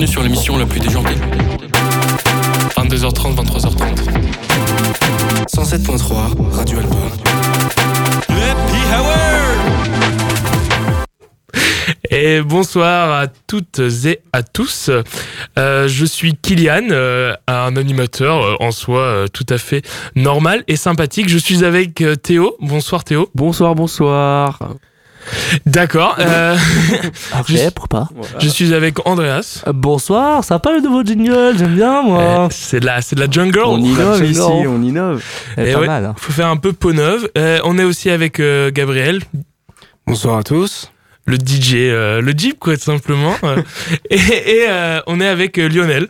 Bienvenue sur l'émission la plus déjantée. 22h30, 23h30. 107.3, Radio Alba. Et bonsoir à toutes et à tous. Euh, je suis Kylian, euh, un animateur euh, en soi euh, tout à fait normal et sympathique. Je suis avec euh, Théo. Bonsoir Théo. Bonsoir, bonsoir. D'accord. euh, pourquoi pas je suis avec Andreas. Euh, Bonsoir, sympa le nouveau jingle, j'aime bien Euh, moi. c'est de la, c'est de la jungle. On innove ici, on innove. Elle est eh pas ouais. mal. hein. Faut faire un peu peau neuve. Euh, on est aussi avec euh, Gabriel, Bonsoir à tous. le DJ, euh, le Jeep quoi tout simplement. Et et, euh, on est avec euh, Lionel.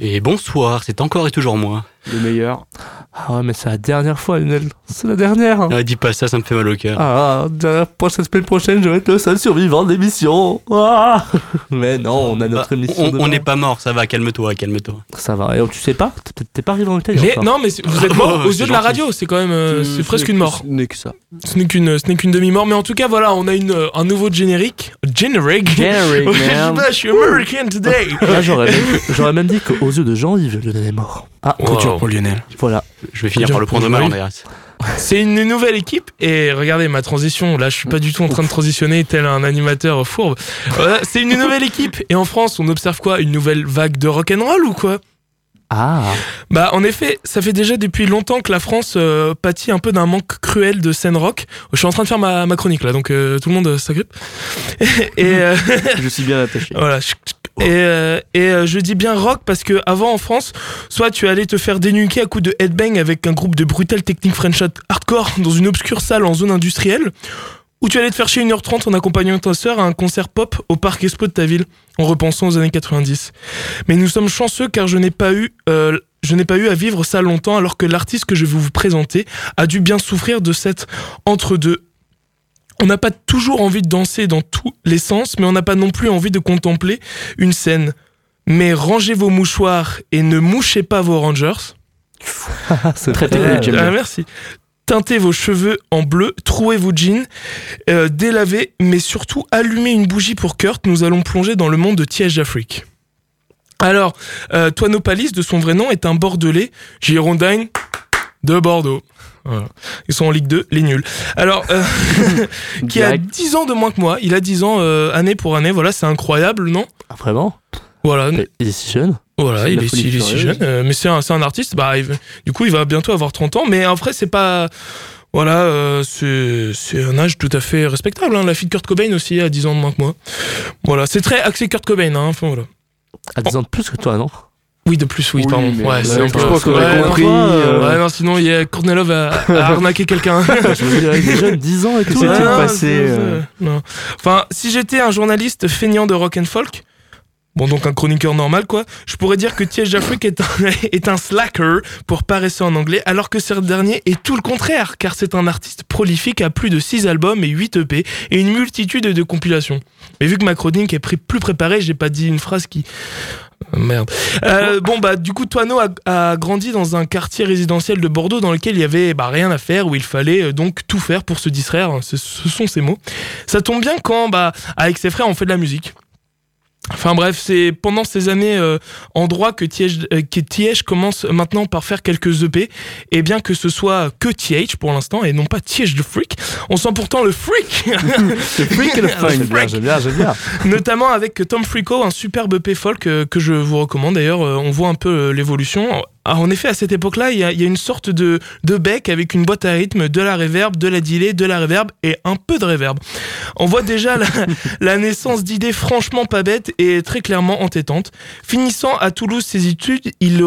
Et bonsoir, c'est encore et toujours moi. Le meilleur. Ah ouais, mais c'est la dernière fois, Lionel. C'est la dernière. hein. Ah, dis pas ça, ça me fait mal au cœur. Ah, dernière prochaine semaine prochaine, je vais être le seul survivant de l'émission. Ah mais non, on a notre Ah, émission. on- n'est pas mort, ça va, calme-toi, calme-toi. Ça va. Et tu sais pas? T'es- T'es pas arrivé en Italie Mais non, mais c'est- vous êtes mort Oh, aux yeux de la radio. C'est quand même, euh, c'est presque une mort. Ce n'est que ça. Ce n'est qu'une, ce n'est qu'une demi-mort, mais en tout cas, voilà, on a une, euh, un nouveau générique. Générique. Generic, man. je suis American today. J'aurais même, j'aurais même dit qu'aux yeux de Jean-Yves, Lionel est mort. Ah, Wow. Dur pour Lionel. voilà. Je vais finir par le prendre mal. C'est une nouvelle équipe et regardez ma transition. Là, je suis pas du tout en train de transitionner tel un animateur fourbe. Voilà, c'est une nouvelle équipe et en France, on observe quoi? Une nouvelle vague de rock'n'roll ou quoi? Ah, Bah, en effet, ça fait déjà depuis longtemps que la France euh, pâtit un peu d'un manque cruel de scène rock. Je suis en train de faire ma, ma chronique là, donc euh, tout le monde euh, s'agrippe. et euh, Je suis bien attaché. Voilà. Et, euh, euh, je dis bien rock parce que avant en France, soit tu allais te faire dénuquer à coups de headbang avec un groupe de brutal technique French hardcore dans une obscure salle en zone industrielle, ou tu allais te faire chier 1h30 en accompagnant ta sœur à un concert pop au parc expo de ta ville, en repensant aux années 90. Mais nous sommes chanceux car je n'ai pas eu... euh, je n'ai pas eu à vivre ça longtemps alors que l'artiste que je vais vous présenter a dû bien souffrir de cette entre-deux on n'a pas toujours envie de danser dans tous les sens, mais on n'a pas non plus envie de contempler une scène. Mais rangez vos mouchoirs et ne mouchez pas vos rangers. c'est Très très technique, Ah, bien. merci. Teintez vos cheveux en bleu, trouez vos jeans, euh, délavez, mais surtout allumez une bougie pour Kurt. Nous allons plonger dans le monde de Tiège d'Afrique. Alors, euh, Toinopalis, de son vrai nom, est un Bordelais, Girondin de Bordeaux. Voilà. Ils sont en Ligue 2, les nuls. Alors, euh, qui a Direct. 10 ans de moins que moi. Il a 10 ans euh, année pour année. Voilà, c'est incroyable, non? Ah, vraiment? Voilà, Il est si jeune voilà, il est, folie il est si jeune. euh, mais c'est un, artiste. Bah, il- du coup, il va bientôt avoir 30 ans. Mais après, c'est pas. Voilà, euh, c'est c'est un âge tout à fait respectable. Hein. La fille de Kurt Cobain aussi a 10 ans de moins que moi. Voilà, c'est très axé Kurt Cobain. Hein. Enfin, voilà. À 10 ans de plus que toi, non? Oui, de plus, oui, Oui, pardon. Ouais, je c'est un peu. pense qu'on a compris. non, euh, Ouais, non, sinon, il y a Kornelov a, a arnaqué quelqu'un. Je me des jeunes, 10 ans et tout. Non, passé, euh, non. Enfin, si j'étais un journaliste feignant de rock and folk, bon donc un chroniqueur normal quoi, je pourrais dire que Tiege Afrique est un, est un slacker pour paresser en anglais, alors que ce dernier est tout le contraire, car c'est un artiste prolifique à plus de 6 albums et 8 EP et une multitude de compilations. Mais vu que ma chronique est plus préparée, j'ai pas dit une phrase qui... Merde. Euh, bon bah du coup Toano a, a grandi dans un quartier résidentiel de Bordeaux dans lequel il y avait bah, rien à faire où il fallait euh, donc tout faire pour se distraire. Ce, ce sont ses mots. Ça tombe bien quand bah avec ses frères on fait de la musique. Enfin bref, c'est pendant ces années euh, en droit que Tiège, euh, que commence maintenant par faire quelques EP. Et bien que ce soit que Tiège pour l'instant et non pas Tiège de Freak, on sent pourtant le freak Le freak et le fun. J'aime bien, j'aime bien, notamment avec Tom Frico, un superbe EP folk euh, que je vous recommande. D'ailleurs, on voit un peu l'évolution. Ah, En effet, à cette époque-là, il y, a- il y a une sorte de, de bec avec une boîte à rythme, de la reverb, de la delay, de la reverb et un peu de reverb. On voit déjà la, la naissance d'idées franchement pas bêtes et très clairement entêtantes. Finissant à Toulouse ses études, il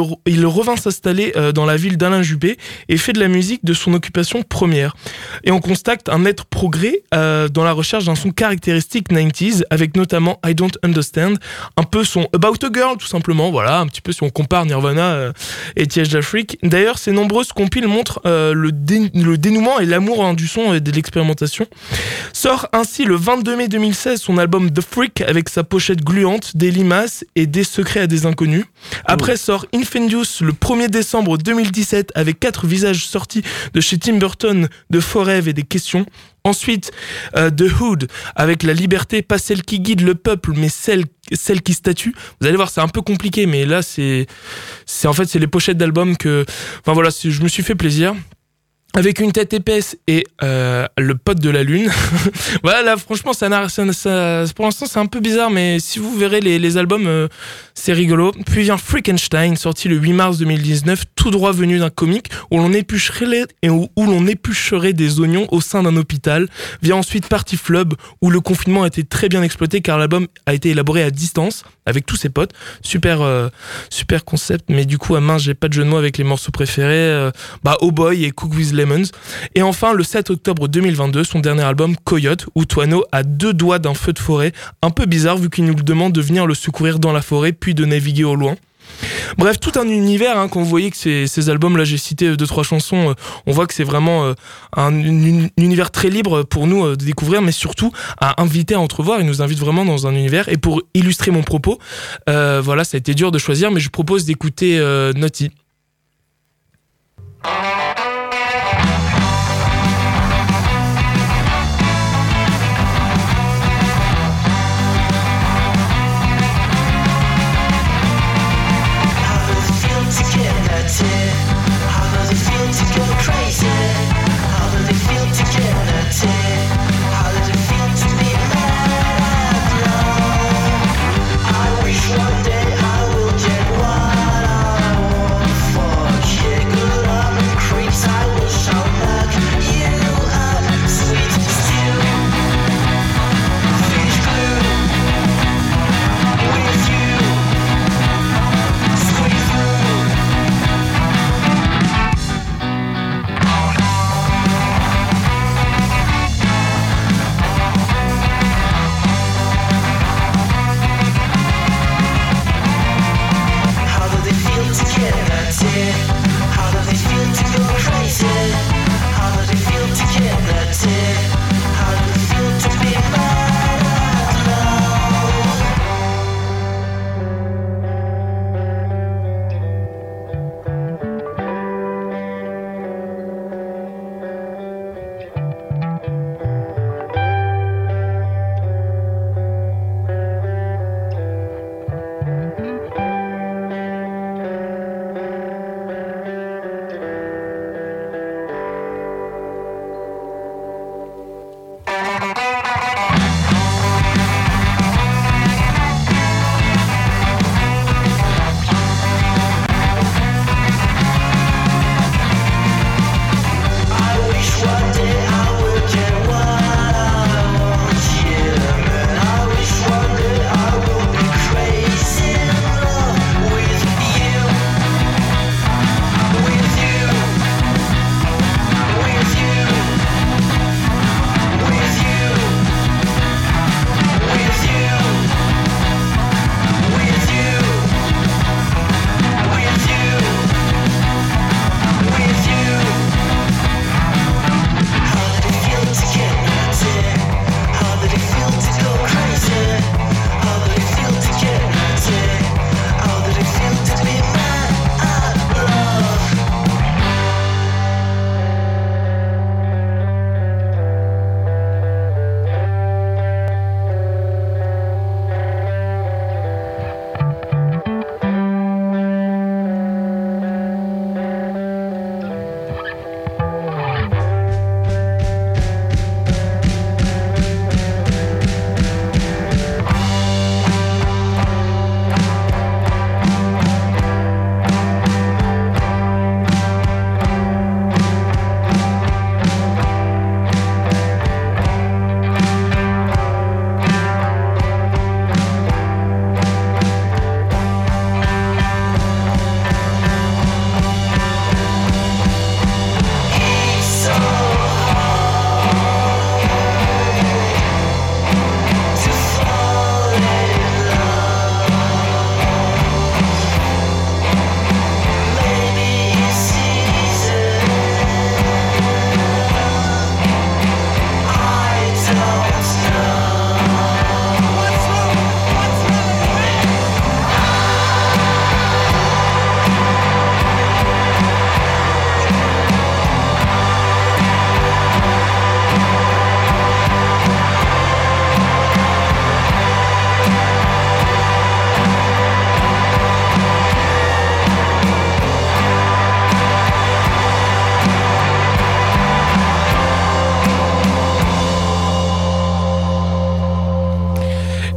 revint s'installer euh, dans la ville d'Alain Juppé et fait de la musique de son occupation première. Et on constate un net progrès euh, dans la recherche d'un son caractéristique 90s, avec notamment I Don't Understand, un peu son About a Girl tout simplement, voilà, un petit peu si on compare Nirvana euh, et Tiège d'Afrique. D'ailleurs, ces nombreuses compiles montrent euh, le, dé- le dénouement et l'amour hein, du son et de l'expérimentation. Sort ainsi le 22 mai 2016 son album The Freak avec sa pochette gluante, des limaces et des secrets à des inconnus. Après sort Infindious le 1er décembre 2017 avec quatre visages sortis de chez Tim Burton, de Rêves et des questions. Ensuite, euh, The Hood, avec la liberté, pas celle qui guide le peuple, mais celle, celle qui statue. Vous allez voir, c'est un peu compliqué, mais là, c'est, c'est en fait, c'est les pochettes d'albums que, enfin voilà, je me suis fait plaisir. Avec une tête épaisse et euh, le pote de la lune. voilà, là, franchement, ça, ça, ça- pour l'instant, c'est un peu bizarre, mais si vous verrez les, albums, euh, c'est rigolo. Puis vient Frankenstein, sorti le 8 mars 2019, tout droit venu d'un comique où l'on éplucherait des oignons au sein d'un hôpital. Vient ensuite Party Flub, où le confinement a été très bien exploité car l'album a été élaboré à distance avec tous ses potes. Super, euh, super concept, mais du coup, à main, j'ai pas de jeu de mots avec les morceaux préférés. euh, bah, Oh Boy et Cook with Lemons. Et enfin, le 7 octobre 2022, son dernier album Coyote, où Toano a deux doigts d'un feu de forêt, un peu bizarre vu qu'il nous demande de venir le secourir dans la forêt puis de naviguer au loin. Bref, tout un univers, hein, quand vous voyez que ces, albums, là j'ai cité euh, deux, trois chansons, euh, on voit que c'est vraiment euh, un, un univers très libre pour nous de découvrir, mais surtout à inviter à entrevoir, il nous invite vraiment dans un univers. Et pour illustrer mon propos, voilà, ça a été dur de choisir, mais je propose d'écouter Naughty.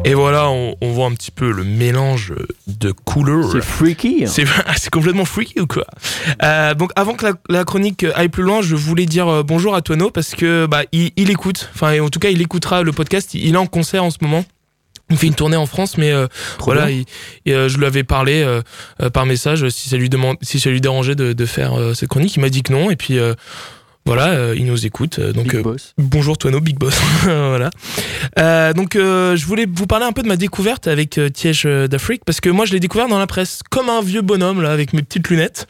Et voilà, on, on voit un petit peu le mélange de couleurs. C'est freaky. C'est c'est complètement freaky ou quoi? Euh, Donc avant que la, la chronique aille plus loin, je voulais dire euh, bonjour à Tono parce que bah il, il écoute, enfin en tout cas il écoutera le podcast. Il est en concert en ce moment. Il fait une tournée en France, mais euh, voilà, il- et, euh, je lui avais parlé euh, euh, par message si ça lui demande, si ça lui dérangeait de, de faire euh, cette chronique. Il m'a dit que non, et puis euh, voilà, euh, il nous écoute. euh, donc euh. Bonjour Tono, Big Boss. voilà. Euh, donc euh, je voulais vous parler un peu de ma découverte avec euh, Tiège d'Afrique parce que moi je l'ai découvert dans la presse comme un vieux bonhomme là avec mes petites lunettes.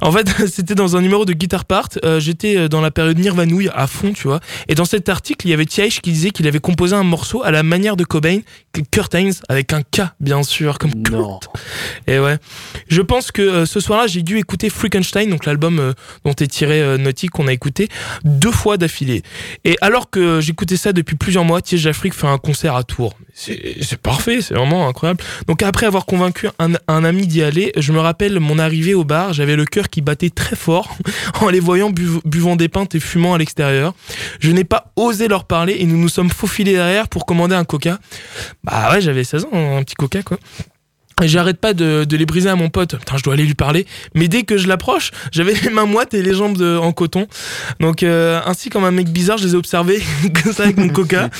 En fait c'était dans un numéro de Guitar Part. Euh, J'étais dans la période Nirvanouille à fond tu vois. Et dans cet article il y avait Tiège qui disait qu'il avait composé un morceau à la manière de Cobain, Kurt Heinz avec un K bien sûr comme Kurt. Non. Et ouais. Je pense que euh, ce soir-là, j'ai dû écouter Freakenstein, donc l'album euh, dont est tiré euh, Naughty qu'on a écouté deux fois d'affilée. Et alors que j'écoutais ça depuis plusieurs mois, Tiège d'Afrique fait un concert à Tours. C'est parfait, c'est vraiment incroyable. Donc après avoir convaincu un, ami d'y aller, je me rappelle mon arrivée au bar, j'avais le cœur qui battait très fort en les voyant bu- buvant des pintes et fumant à l'extérieur. Je n'ai pas osé leur parler et nous nous sommes faufilés derrière pour commander un coca. Bah ouais, j'avais 16 ans, un petit coca quoi. Et j'arrête pas de, de les briser à mon pote. Putain, je dois aller lui parler. Mais dès que je l'approche, j'avais les mains moites et les jambes de- en coton. Donc, euh, ainsi comme un mec bizarre, je les ai observés comme ça avec mon coca.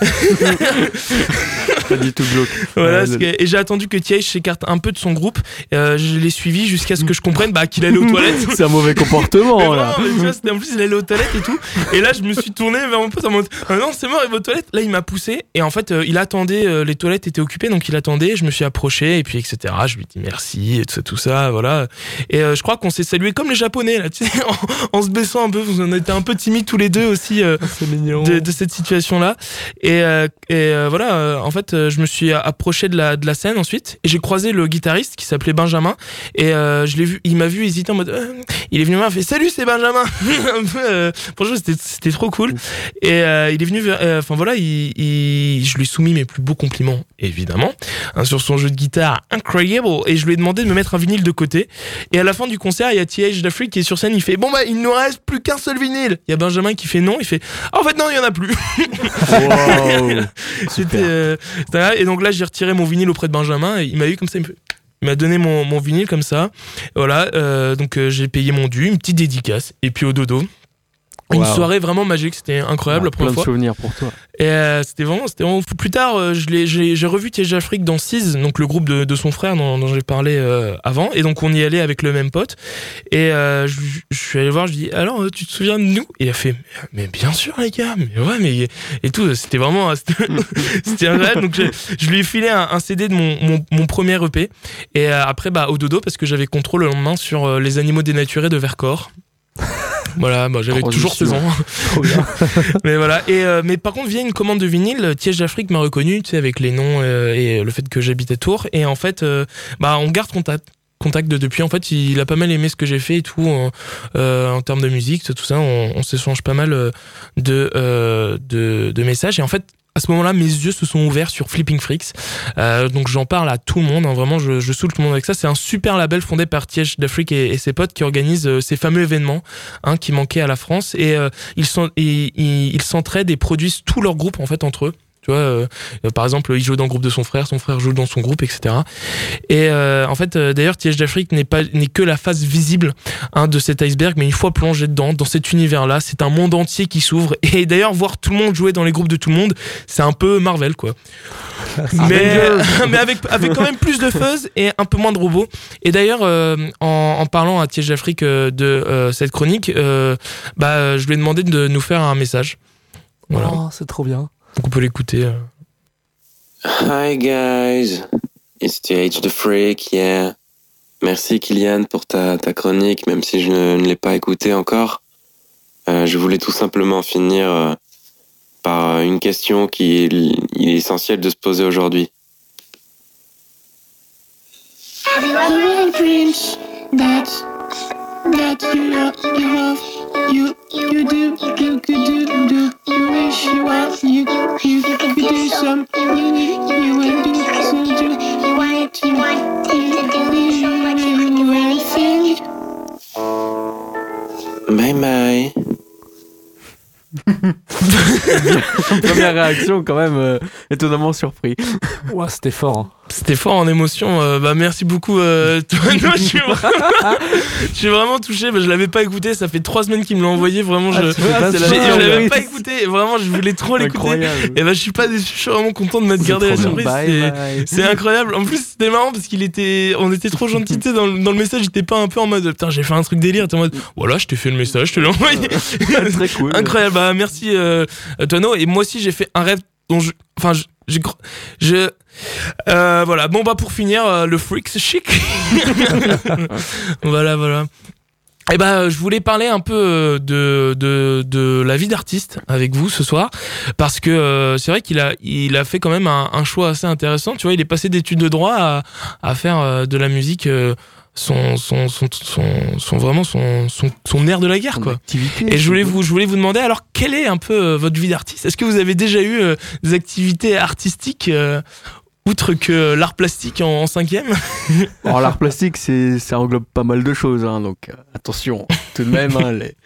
Pas du tout glauque. Voilà, que- et j'ai attendu que Tiège s'écarte un peu de son groupe. Euh, je l'ai suivi jusqu'à ce que je comprenne bah, qu'il allait aux toilettes. C'est un mauvais comportement Mais là. vraiment, mais tu vois, c'était- en plus, il allait aux toilettes et tout. Et là, je me suis tourné vers mon pote en mode ah non, c'est mort, il va aux toilettes. Là, il m'a poussé. Et en fait, euh, il attendait, euh, les toilettes étaient occupées, donc il attendait. Je me suis approché, et puis, etc. Je lui ai dit merci, et tout ça, tout ça, voilà. Et euh, je crois qu'on s'est salué comme les Japonais, là, tu sais, en, en se baissant un peu. On était un peu timides tous les deux aussi. C'est mignon. de, de cette situation-là. Et, euh, et voilà, en fait, euh, je me suis approché de la, scène ensuite et j'ai croisé le guitariste qui s'appelait Benjamin. Et euh, je l'ai vu, il m'a vu hésiter en mode. Il est venu me voir, il fait Salut, c'est Benjamin Un peu, euh, c'était- c'était trop cool. Et euh, il est venu, euh, enfin voilà, il, il- je lui ai soumis mes plus beaux compliments, évidemment, hein, sur son jeu de guitare incroyable. Et je lui ai demandé de me mettre un vinyle de côté. Et à la fin du concert, il y a T.H. d'Afrique qui est sur scène. Il fait Bon, bah, il nous reste plus qu'un seul vinyle. Il y a Benjamin qui fait non. Il fait Ah, En fait, non, il y en a plus. Wow. Euh, et donc là, j'ai retiré mon vinyle auprès de Benjamin. Et il m'a eu comme ça. Il me fait- il m'a donné mon, vinyle comme ça. Voilà. euh, donc euh, j'ai payé mon dû, une petite dédicace. Et puis au dodo. Une soirée vraiment magique. C'était incroyable la Plein première de fois. souvenirs pour toi. Et euh, c'était vraiment, c'était vraiment fou. Plus tard, euh, je l'ai, j'ai, revu Tiège Afrique dans Seize, donc le groupe de, de son frère dont, dont j'ai parlé euh, avant. Et donc on y allait avec le même pote. Et euh, je, je suis allé voir, je dis alors euh, tu te souviens de nous? Et il a fait mais bien sûr les gars, mais ouais mais et tout. C'était vraiment c'était, c'était incroyable. Donc je, je lui ai filé un, un CD de mon, mon, mon premier EP. Et euh, après bah au dodo parce que j'avais contrôle le lendemain sur euh, les animaux dénaturés de Vercors. Voilà, bah, j'avais toujours 16 ans. Mais voilà. Et euh, mais par contre, via une commande de vinyle, Tiège d'Afrique m'a reconnu, tu sais, avec les noms euh, et le fait que j'habite à Tours. Et en fait, euh, bah, on garde contact. Contact de depuis. En fait, il a pas mal aimé ce que j'ai fait et tout en, euh, en termes de musique, tout ça. On, on s'échange pas mal euh, de, euh, de de messages. Et en fait. À ce moment-là, mes yeux se sont ouverts sur Flipping Freaks. Euh, donc j'en parle à tout le monde. hein. vraiment, je, je saoule tout le monde avec ça. C'est un super label fondé par Tiège d'Afrique et, et ses potes qui organisent euh, ces fameux événements hein, qui manquaient à la France. Et euh, ils s'entraident et produisent tout leur groupe en fait entre eux. Tu vois, euh, par exemple, il joue dans le groupe de son frère, son frère joue dans son groupe, etc. Et euh, en fait, euh, d'ailleurs, Tiège d'Afrique n'est pas n'est que la face visible hein, de cet iceberg, mais une fois plongé dedans, dans cet univers-là, c'est un monde entier qui s'ouvre. Et d'ailleurs, voir tout le monde jouer dans les groupes de tout le monde, c'est un peu Marvel, quoi. mais mais avec avec quand même plus de fuzz et un peu moins de robots. Et d'ailleurs, euh, en, en parlant à Tiège d'Afrique euh, de euh, cette chronique, euh, bah, je lui ai demandé de nous faire un message. Voilà. Oh, c'est trop bien. Donc on peut l'écouter. euh. Hi guys, it's TH the Freak, yeah. Merci Kylian pour ta, ta chronique, même si je ne, ne l'ai pas écoutée encore. Euh, je voulais tout simplement finir euh, par une question qui est, il est essentiel de se poser aujourd'hui. Dreams that that you love, you love, you you do you could do do you wish you were you you could do some you you would do some do you want you want you can do you anything Bye bye. Première réaction, quand même, euh, étonnamment surpris. Ouah, c'était fort. hein. C'était fort en émotion. euh, bah merci beaucoup. Euh, je, suis vraiment... je suis vraiment touché. Bah, je l'avais pas écouté. Ça fait trois semaines qu'il me l'a envoyé. Vraiment, je, Ah, je là. l'avais pas écouté. Vraiment, je voulais trop l'écouter. Et bah je suis pas déçu. Je suis vraiment content de m'être gardé la surprise. C'est- incroyable. En plus, c'était marrant parce qu'il était, on était trop gentils. tu sais, Dans, le- dans le message, j'étais pas un peu en mode, putain, j'ai fait un truc délire. T'es en mode, voilà, je t'ai fait le message, je te l'ai envoyé. Très cool. Incroyable. Bah, merci, euh. Et moi aussi, j'ai fait un rêve dont je, enfin, je, je, euh, voilà. Bon, bah, pour finir, euh, le freak, c'est chic. voilà, voilà. Et bah, je voulais parler un peu euh, de, de, de la vie d'artiste avec vous ce soir, parce que euh, c'est vrai qu'il a, il a fait quand même un, un choix assez intéressant. Tu vois, il est passé d'études de droit à, à faire de la musique son, son, son, son, son- vraiment son, son, son air de la guerre, quoi. Activité, Et je voulais vous, je voulais vous demander alors quelle est un peu euh, votre vie d'artiste? Est-ce que vous avez déjà eu euh, des activités artistiques euh, outre que l'art plastique en, en cinquième? Alors l'art plastique, c'est, ça englobe pas mal de choses, hein, donc attention, tout de même, hein, les-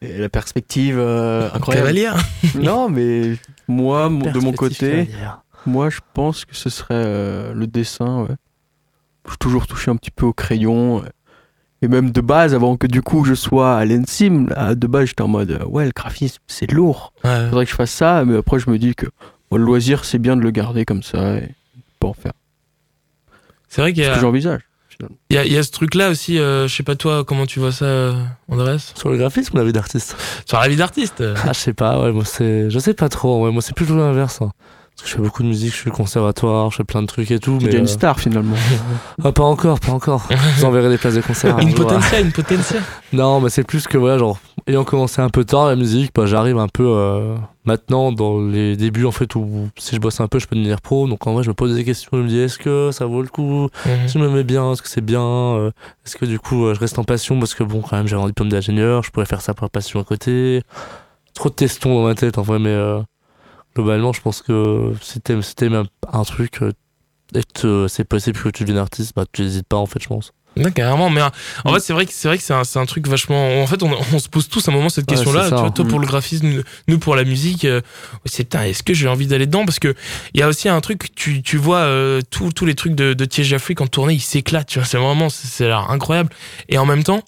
les- la perspective euh, incroyable. Cavalière Non, mais moi, de mon côté, cavalière. moi je pense que ce serait euh, le dessin, ouais. Toujours touché un petit peu au crayon. Et même de base, avant que du coup je sois à l'ENSIM, là, de base j'étais en mode ouais, le graphisme c'est lourd, Ouais. faudrait que je fasse ça, mais après je me dis que bon, le loisir c'est bien de le garder comme ça et pas en faire. C'est vrai qu'il y C'est ce a, que j'envisage. il y a- il y a ce truc-là aussi. euh, je sais pas toi comment tu vois ça, euh, Andrés? Sur le graphisme ou la vie d'artiste? Sur la vie d'artiste. Ah, je sais pas, ouais, moi c'est. Je sais pas trop, ouais, moi c'est plutôt l'inverse. hein. Parce que je fais beaucoup de musique, je suis conservatoire, je fais plein de trucs et tout. Mais une euh, star finalement. ah, pas encore, pas encore. Je vous enverrai des places de concert. un Une potentielle, une potentielle. Non, mais c'est plus que voilà, genre, ayant commencé un peu tard la musique, bah, j'arrive un peu euh, maintenant dans les débuts en fait où si je bosse un peu, je peux devenir pro. Donc en vrai, je me pose des questions, je me dis est-ce que ça vaut le coup? Mhm. Est-ce que je me mets bien Est-ce que c'est bien euh, Est-ce que du coup euh, je reste en passion? Parce que bon, quand même, j'ai un diplôme d'ingénieur, je pourrais faire ça par passion à côté. Trop de testons dans ma tête en vrai, mais euh, globalement, je pense que si t'aimes si t'aimes un, un truc euh, et que euh, c'est possible que tu deviennes artiste, bah tu n'hésites pas en fait, je pense. Non, carrément, mais euh, en fait, c'est vrai que c'est vrai que c'est un, c'est un truc vachement. En fait, on, on se pose tous à un moment cette Ouais, question-là. tu vois, toi pour Mm. le graphisme, nous pour la musique, euh, c'est putain, est-ce que j'ai envie d'aller dedans? Parce que il y a aussi un truc, tu, tu vois euh, tous les trucs de, de Thierry Jaffrey quand tournée, il s'éclate. Tu vois, c'est vraiment, c'est incroyable. Et en même temps.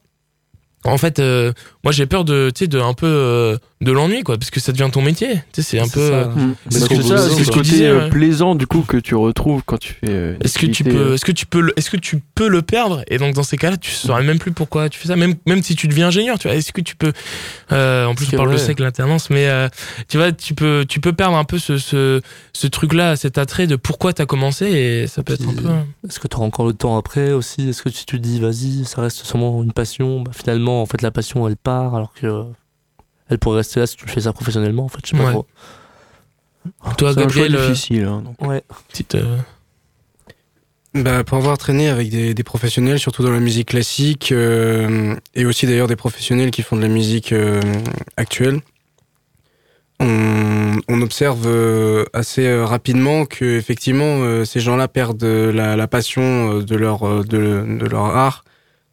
En fait, euh, moi j'ai peur de, tu sais, de un peu euh, de l'ennui, quoi, parce que ça devient ton métier. Tu sais, c'est un peu. ça. euh, Mm. C'est ce ça, ce ce que tu côté disais, euh, plaisant du coup que tu retrouves quand tu fais. euh, Est-ce que tu peux, euh, est-ce que tu peux, le- est-ce que tu peux le perdre? Et donc dans ces cas-là, tu saurais même plus pourquoi tu fais ça. Même, même si tu deviens ingénieur, tu vois. Est-ce que tu peux euh, En plus, on parle de vrai. sec l'alternance, mais euh, tu vois, tu peux, tu peux perdre un peu ce, ce, ce truc-là, cet attrait de pourquoi t'as commencé, et ça peut être un peu. Est-ce que tu auras encore le temps après aussi? Est-ce que si tu te dis, vas-y, ça reste seulement une passion? Bah, Finalement, en fait, la passion, elle part alors que elle pourrait rester là si tu fais ça professionnellement. En fait, je sais pas Ouais. trop. Toi, C'est un choix Gabriel, euh, difficile. hein, donc. Ouais. petite. euh, Bah, pour avoir traîné avec des, des professionnels, surtout dans la musique classique, euh, et aussi d'ailleurs des professionnels qui font de la musique euh, actuelle, on, on observe euh, assez rapidement que effectivement euh, ces gens-là perdent la, la passion de leur, de, de leur art,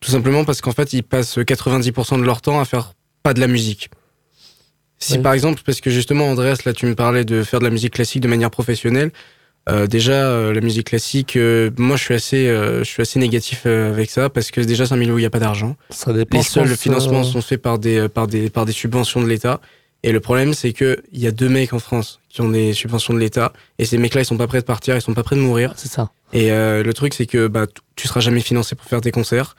tout simplement parce qu'en fait ils passent 90% de leur temps à faire pas de la musique. Si par exemple, parce que justement Andreas, là tu me parlais de faire de la musique classique de manière professionnelle, euh, déjà, euh, la musique classique, euh, moi je suis assez, je suis assez négatif avec ça parce que déjà c'est un milieu où il n'y a pas d'argent. Ça dépend. Les seuls financements sont faits par des, par des, par des subventions de l'État. Et le problème, c'est que il y a deux mecs en France qui ont des subventions de l'État et ces mecs-là, ils sont pas prêts de partir, ils sont pas prêts de mourir. C'est ça. Et le truc, c'est que bah, tu seras jamais financé pour faire tes concerts.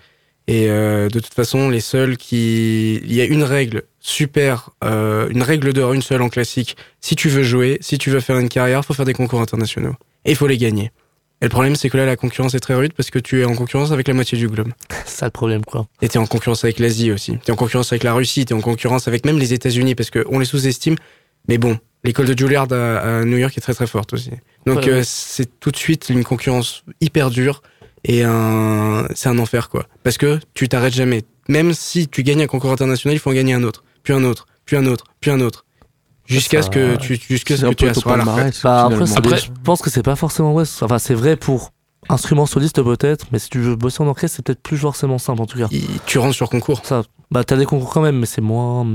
Et euh, de toute façon, les seuls qui... Il y a une règle super, euh, une règle d'or, une seule en classique. Si tu veux jouer, si tu veux faire une carrière, faut faire des concours internationaux. Et il faut les gagner. Et le problème, c'est que là, la concurrence est très rude parce que tu es en concurrence avec la moitié du globe. C'est ça le problème, quoi. Et t'es en concurrence avec l'Asie aussi. T'es en concurrence avec la Russie, t'es en concurrence avec même les États-Unis parce qu'on les sous-estime. Mais bon, l'école de Juilliard à, à New York est très très forte aussi. Donc Ouais, euh, c'est tout de suite une concurrence hyper dure et un, c'est un enfer quoi. Parce que tu t'arrêtes jamais. Même si tu gagnes un concours international, il faut en gagner un autre, puis un autre, puis un autre, puis un autre. Jusqu'à ce que tu, jusqu'à ce que un tu assoies la retraite. Bah, après, je pense que c'est pas forcément vrai. Enfin, c'est vrai pour instrument soliste peut-être, mais si tu veux bosser en orchestre, c'est peut-être plus forcément simple en tout cas. Tu rentres sur concours. Ça, Bah, t'as des concours quand même, mais c'est moins.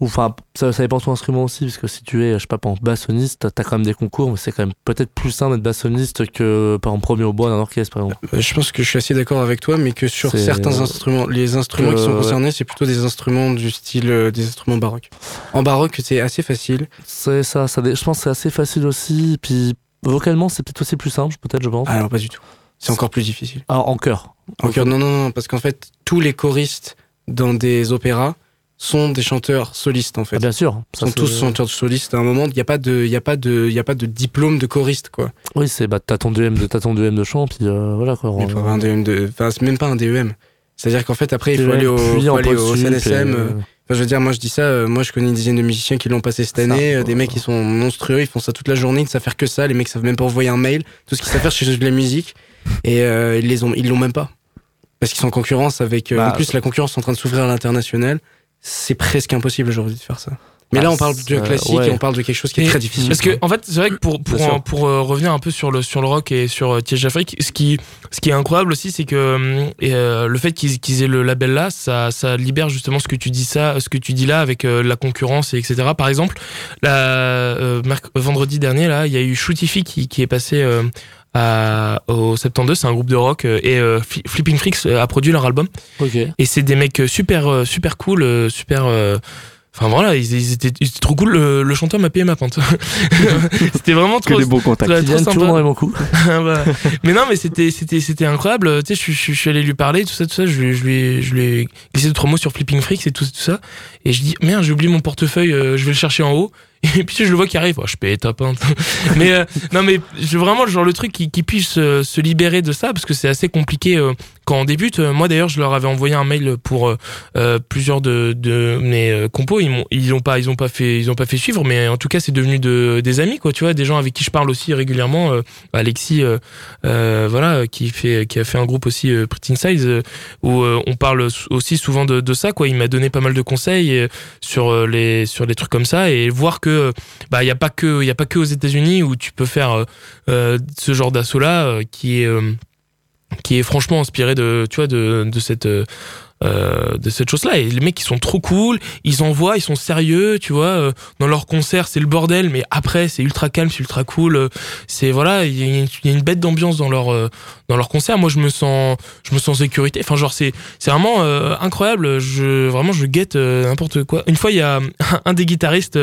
ou Enfin, ça, ça dépend de ton instrument aussi, parce que si tu es, je sais pas, par exemple, bassoniste, t'as quand même des concours, mais c'est quand même peut-être plus simple d'être bassoniste que, par exemple, premier au bois d'un orchestre, par exemple. Euh, Je pense que je suis assez d'accord avec toi, mais que sur certains euh, instruments, les instruments qui sont ouais. concernés, c'est plutôt des instruments du style euh, des instruments baroques. En baroque, c'est assez facile. C'est ça, je pense que c'est assez facile aussi, puis vocalement, c'est peut-être aussi plus simple, peut-être, je pense. Ah non, pas du tout. C'est encore plus difficile. Alors, en chœur. En chœur, non, non, non, parce qu'en fait, tous les choristes dans des opéras sont des chanteurs solistes, en fait. Ah, bien sûr. Ils sont tous chanteurs solistes. À un moment, il n'y a pas de, il a pas de, il a pas de diplôme de choriste, quoi. Oui, c'est, bah, t'as ton DEM de, t'as ton DEM de chant, puis euh, voilà, quoi. Faut avoir un DEM de, enfin, c'est même pas un DEM. C'est-à-dire qu'en fait, après, il faut DEM, aller au, faut aller au CNSM. euh, Enfin, je veux dire, moi je dis ça, euh, moi je connais une dizaine de musiciens qui l'ont passé cette année, des mecs qui sont monstrueux, ils font ça toute la journée, ils ne savent faire que ça, les mecs savent même pas envoyer un mail, tout ce qu'ils savent faire c'est juste de la musique, et ils les ont, ils l'ont même pas. Parce qu'ils sont en concurrence avec, euh, Bah, en plus la concurrence est en train de s'ouvrir à l'international, c'est presque impossible aujourd'hui de faire ça. Mais Ah, là on parle de classique ouais. et on parle de quelque chose qui est Et- très difficile. Parce que en fait, c'est vrai que pour pour euh, pour euh, revenir un peu sur le sur le rock et sur euh, Tiège d'Afrique, ce qui ce qui est incroyable aussi, c'est que et, euh, le fait qu'ils qu'ils aient le label là, ça ça libère justement ce que tu dis ça, ce que tu dis là avec euh, la concurrence et etc. Par exemple, la euh, vendredi dernier là, il y a eu Shootify qui qui est passé euh, à, au 72, c'est un groupe de rock euh, et euh, Fli- Flipping Freaks euh, a produit leur album. Ok. Et c'est des mecs super, euh, super cool, euh, super. euh, Enfin voilà, ils, ils étaient, ils étaient trop cool. Le, le chanteur m'a payé ma pente. c'était vraiment Que trop. des bons contacts. trop Kylian, sympa. tout le monde aime beaucoup. Bah, mais non, mais c'était, c'était, c'était incroyable. Tu sais, je, je, je suis allé lui parler, tout ça, tout ça. Je, lui- je lui, ai- je lui ai glissé deux trois mots sur Flipping Freaks et tout, tout ça. Et je dis merde, j'ai oublié mon portefeuille. euh, je vais le chercher en haut. Et puis je le vois qui arrive. Oh, je paye pinte. mais euh, non, mais je, vraiment genre le truc qui, qui puisse euh, se libérer de ça parce que c'est assez compliqué euh, quand on débute. Euh, Moi d'ailleurs, je leur avais envoyé un mail pour euh, euh, plusieurs de, de mes compos. Ils m'ont, ils ont pas, ils ont pas fait, ils ont pas fait suivre. Mais en tout cas, c'est devenu de, des amis, quoi. Tu vois, des gens avec qui je parle aussi régulièrement. Alexis, voilà, qui fait, qui a fait un groupe aussi Pretty Size où on parle aussi souvent de, de ça, quoi. Il m'a donné pas mal de conseils sur les, sur les trucs comme ça et voir que bah il y a pas que, y a pas que aux États-Unis où tu peux faire euh, euh, ce genre d'assaut là qui est euh, qui est franchement inspiré de tu de cette euh, de cette chose là et les mecs ils sont trop cool ils envoient ils sont sérieux tu vois euh, dans leurs concerts c'est le bordel mais après c'est ultra calme c'est ultra cool euh, c'est voilà il y, a une- bête d'ambiance dans leur dans leur concert. Moi je me sens je me sens en sécurité. Enfin genre c'est c'est vraiment euh, incroyable. Je vraiment je guette euh, n'importe quoi. Une fois il y a un des guitaristes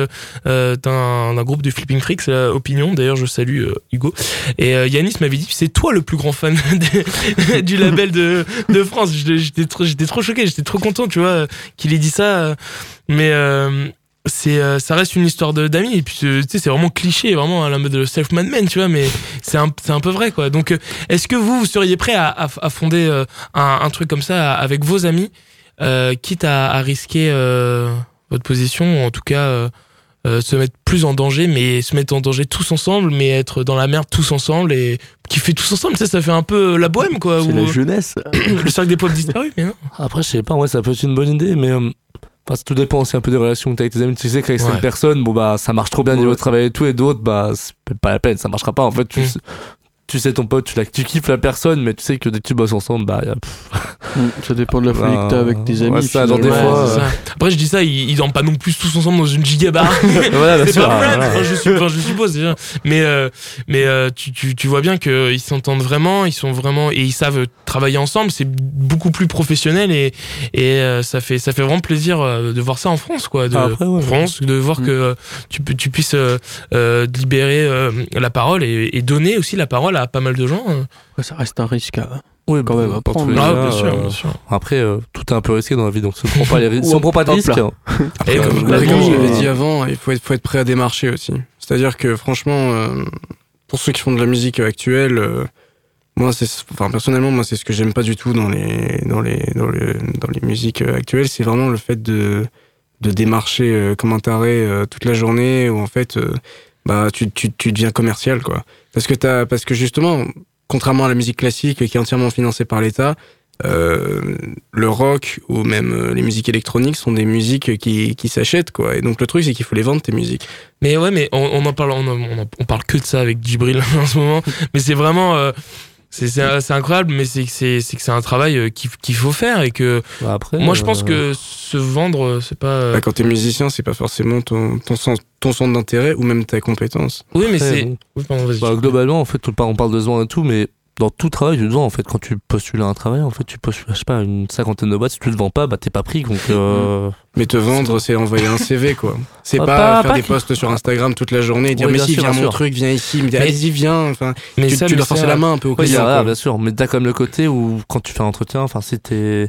d'un groupe de Flipping Freaks Opinion. D'ailleurs je salue Hugo. Et Yanis m'avait dit c'est toi le plus grand fan du label de, de France. J'étais trop j'étais trop j'étais trop content tu vois qu'il ait dit ça euh, mais euh, c'est euh, ça reste une histoire de d'amis et puis tu sais c'est vraiment cliché vraiment à la mode de self-made man tu vois mais c'est un c'est un peu vrai quoi. Donc est-ce que vous vous seriez prêt à, fonder un, truc comme ça avec vos amis quitte à, risquer votre position en tout cas euh, se mettre plus en danger mais se mettre en danger tous ensemble mais être dans la merde tous ensemble et kiffer tous ensemble ça ça fait un peu la bohème quoi C'est ou la jeunesse. le cercle des pauvres disparus mais non Après, je sais pas, ouais, ça peut être une bonne idée, mais. euh, Enfin, tout dépend aussi un peu des relations que t'as avec tes amis. Tu sais qu'avec Ouais. certaines personnes, bon bah ça marche trop bien niveau Ouais. travail et tout, et d'autres, bah c'est pas la peine, ça marchera pas. En fait, tu, Mm. Tu sais ton pote, tu, la, tu kiffes la personne, mais tu sais que dès que tu bosses ensemble, bah y a, Mm, Ça dépend de la folie que t'as avec tes Ouais, amis. ça, genre des finalement. fois, Ouais, c'est euh, ça. après je dis ça ils, ils dorment pas non plus tous ensemble dans une gigabar voilà, c'est sûr, pas enfin, je, suis- enfin, je suppose déjà. Mais, euh, mais euh, tu, tu, tu vois bien qu'ils s'entendent vraiment, ils sont vraiment et ils savent travailler ensemble. C'est beaucoup plus professionnel et, et euh, ça fait ça fait vraiment plaisir de voir ça en France, quoi. De Ah, après, ouais. France, de voir Mm. que tu, peux- tu puisses euh, euh, libérer euh, la parole et, et donner aussi la parole à pas mal de gens. hein. Ouais, ça reste un risque. hein. Oui, Quand même, dans à tous prendre. les Ah, bien sûr, euh, bien sûr. Après, euh, tout est un peu risqué dans la vie, donc si on prend pas, les ris- si on prend pas de risques, là. hein, Et Comme, je l'avais dit avant, il faut être, faut être prêt à démarcher aussi. C'est-à-dire que franchement, euh, pour ceux qui font de la musique actuelle, euh, moi, c'est, enfin personnellement, moi, c'est ce que j'aime pas du tout dans les, dans les, dans les, dans les musiques euh, actuelles, c'est vraiment le fait de, de démarcher euh, comme un taré euh, toute la journée, où en fait, euh, bah, tu, tu, tu deviens commercial, quoi. Parce que t'as, parce que justement, contrairement à la musique classique qui est entièrement financée par l'État, euh, le rock ou même euh, les musiques électroniques sont des musiques qui, qui s'achètent quoi et donc le truc c'est qu'il faut les vendre tes musiques Mais ouais, mais on, on en parle, on, on on parle que de ça avec Djibril en ce moment. Mais c'est vraiment, euh, C'est c'est- c'est incroyable, mais c'est que c'est c'est que c'est un travail euh, qu'il faut faire et que Bah, après, moi je pense euh, que se vendre, euh, c'est pas. Bah, quand t'es musicien, c'est pas forcément ton, ton, sens, ton centre d'intérêt ou même ta compétence. Oui, mais c'est. bon. Oui. Bah, globalement, en fait, on parle, on parle de vendre et tout, mais dans tout travail, tu te vends. En fait, quand tu postules à un travail, en fait, tu postules, je sais pas, une cinquantaine de boîtes. Si tu te vends pas, bah, t'es pas pris. Donc, euh, Mais te vendre, c'est envoyer un CV, quoi. C'est Ah, pas, pas- faire pas des posts sur Instagram toute la journée et dire, Oui, mais si, sûr, viens mon sûr. truc, viens ici, Mais- allez-y, viens. Enfin, mais tu, ça, tu mais la main un peu au quoi. bien sûr, mais t'as quand même le côté où quand tu fais un entretien, enfin, si t'es,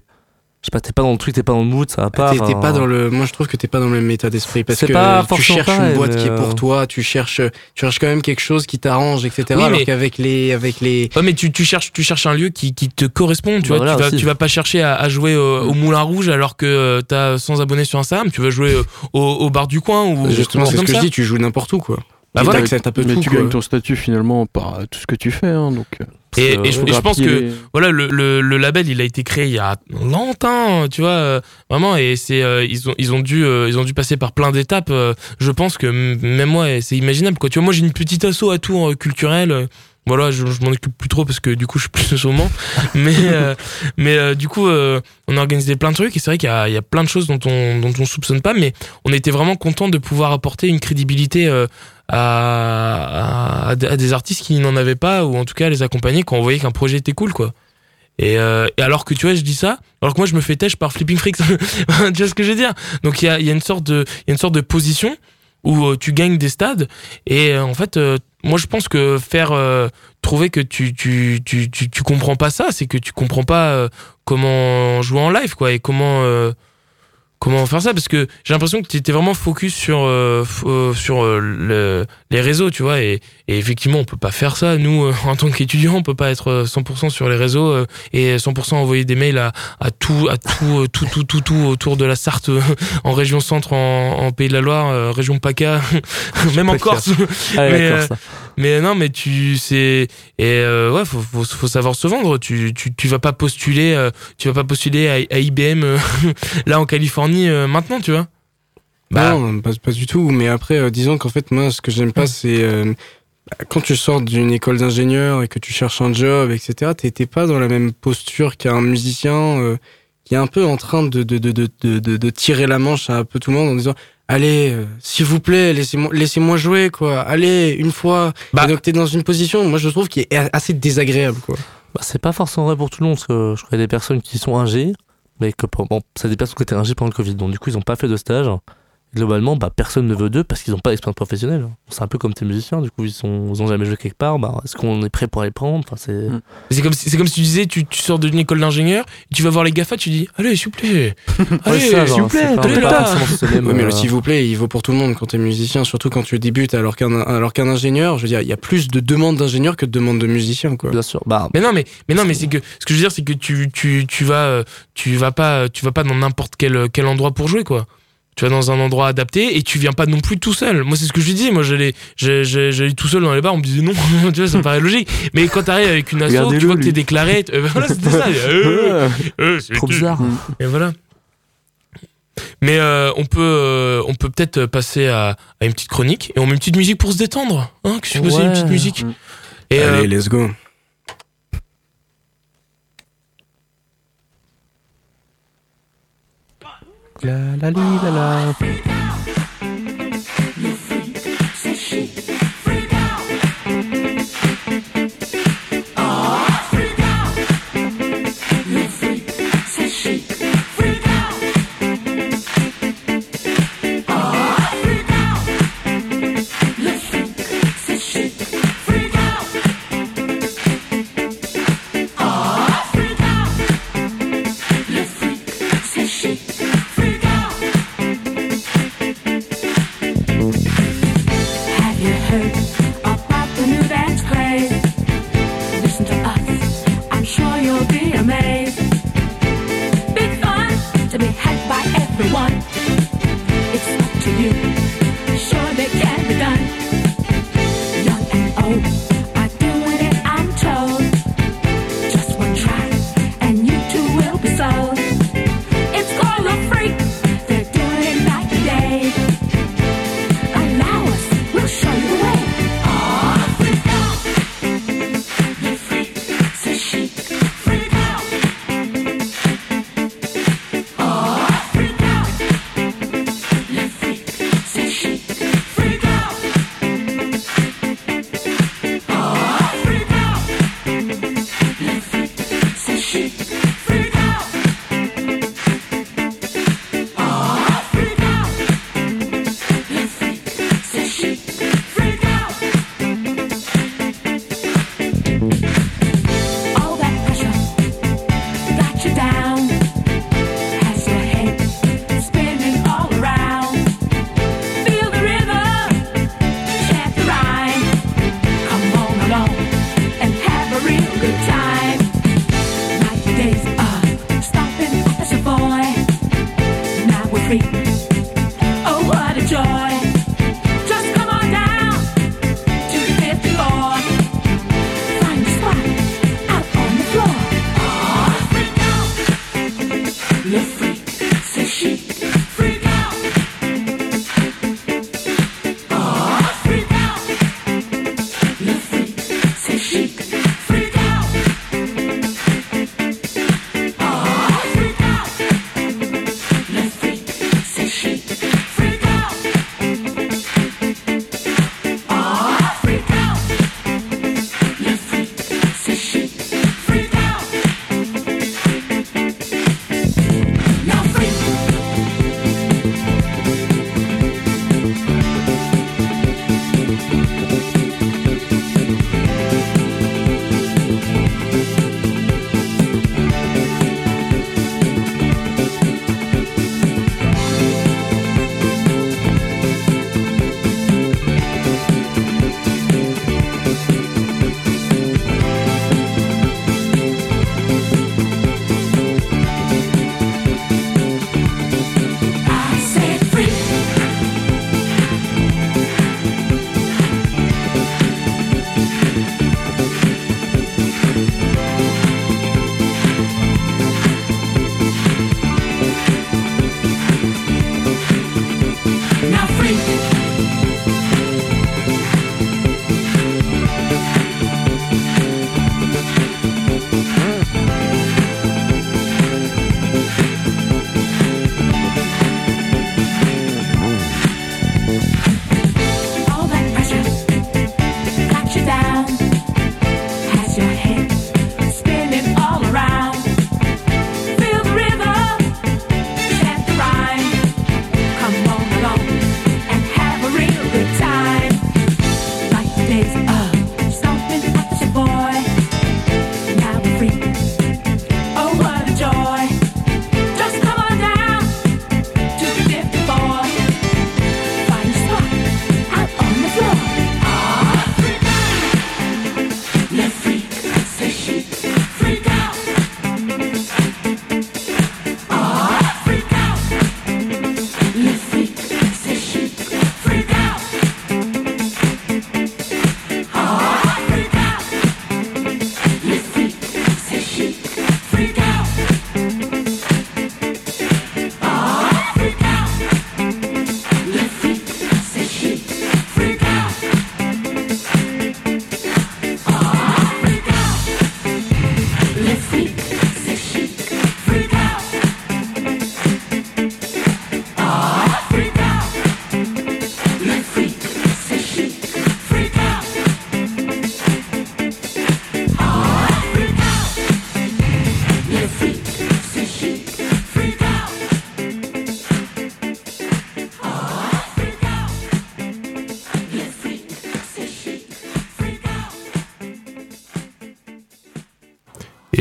je sais pas, t'es pas dans le truc, t'es pas dans le mood, ça va pas. T'es pas dans le, moi je trouve que t'es pas dans le même état d'esprit parce C'est que pas tu cherches une boîte qui est pour euh, toi, tu cherches, tu cherches quand même quelque chose qui t'arrange, etc. Oui, alors mais- qu'avec les, avec les, Ouais, mais tu, tu cherches tu cherches un lieu qui, qui te correspond, tu Bah vois. voilà, tu, vas, tu vas pas chercher à, à jouer euh, au Moulin Rouge alors que euh, t'as 100 abonnés sur Instagram. Tu vas jouer au, au bar du coin ou justement, ou c'est ce que ça. je dis, tu joues n'importe où, quoi. Bah Et voilà. t'acceptes un peu mais tout, tu quoi. gagnes ton statut finalement par euh, tout ce que tu fais. Hein, donc, euh, Et, je, que, et je pense que les- voilà le, le, le label il a été créé il y a longtemps tu vois euh, vraiment et c'est euh, ils ont ils ont dû euh, ils ont dû passer par plein d'étapes euh, je pense que même moi c'est imaginable quoi tu vois moi j'ai une petite asso à tour euh, culturel voilà je, je m'en occupe plus trop parce que du coup je suis plus au Mans mais euh, mais euh, du coup euh, on a organisé plein de trucs et c'est vrai qu'il y a, il y a plein de choses dont on dont on soupçonne pas mais on était vraiment content de pouvoir apporter une crédibilité euh, à, à, à des artistes qui n'en avaient pas ou en tout cas les accompagner quand on voyait qu'un projet était cool quoi. Et, euh, alors que tu vois je dis ça alors que moi je me fais par Flipping Freaks. Tu vois ce que je veux dire? Donc il y a, une sorte de y a une sorte de position où euh, tu gagnes des stades. Et euh, en fait moi je pense que faire trouver que tu tu, tu, tu tu comprends pas ça c'est que tu comprends pas comment jouer en live quoi et comment comment faire ça parce que j'ai l'impression que tu étais vraiment focus sur euh, euh, sur euh, le- les réseaux tu vois et, et effectivement on peut pas faire ça nous euh, en tant qu'étudiants on peut pas être euh, 100% sur les réseaux euh, et 100% envoyer des mails à, à tout à tout euh, tout tout tout tout autour de la Sarthe euh, en région centre en, en Pays de la Loire euh, région PACA même en. Corse Ah, mais, euh. Mais non, mais tu c'est et euh, ouais, faut, faut, faut savoir se vendre. Tu, tu, tu vas pas postuler, euh, tu vas pas postuler à, à IBM euh, là en Californie maintenant, tu vois. Bah, non, pas, pas du tout. Mais après, disons qu'en fait, moi, ce que j'aime pas, c'est bah, quand tu sors d'une école d'ingénieur et que tu cherches un job, etc. T'es pas dans la même posture qu'un musicien qui est un peu en train de, de, de, de- de tirer la manche à un peu tout le monde en disant. Allez, euh, s'il vous plaît, laissez-moi laissez-moi jouer, quoi. Allez, une fois. Bah- Et donc, t'es dans une position, moi, je trouve, qui est assez désagréable, quoi. Bah, c'est pas forcément vrai pour tout le monde, parce que je connais des personnes qui sont ingé, mais que bon, c'est des personnes qui étaient ingé pendant le Covid, donc du coup ils ont pas fait de stage. Globalement, bah, personne ne veut d'eux parce qu'ils ont pas d'expérience professionnelle. C'est un peu comme tes musiciens, du coup ils, sont, ils ont jamais joué quelque part, bah, est-ce qu'on est prêt pour les prendre? Enfin, c'est... Mm. c'est comme si- c'est comme si tu disais, tu, tu sors d'une école d'ingénieur, tu vas voir les Gafa, tu dis, allez, s'il vous plaît, allez, s'il vous plaît, allez là. Ouais, mais euh, le s'il vous plaît, il vaut pour tout le monde quand t'es musicien, surtout quand tu débutes, alors qu'un alors qu'un ingénieur, je veux dire, il y a plus de demandes d'ingénieurs que de demandes de musiciens, quoi. Bien sûr, bah, Mais non, mais, mais non, mais c'est que ce que je veux dire, c'est que tu, tu, tu vas, euh, tu vas pas, tu vas pas dans n'importe quel, quel endroit pour jouer, quoi. Tu vas dans un endroit adapté et tu viens pas non plus tout seul. Moi, c'est ce que je lui dis. Moi, j'allais, j'allais tout seul dans les bars. On me disait non. tu vois, ça me paraît logique. Mais quand t'arrives avec une asso, tu vois que t'es déclaré. euh, voilà, c'était ça. Euh, euh, c'est trop bizarre. Et voilà. Mais euh, on peut, euh, on peut peut-être passer à, à une petite chronique et on met une petite musique pour se détendre. Hein, que tu faisais une Ouais. petite musique? Mm. Et euh, Allez, let's go. La la li, la la.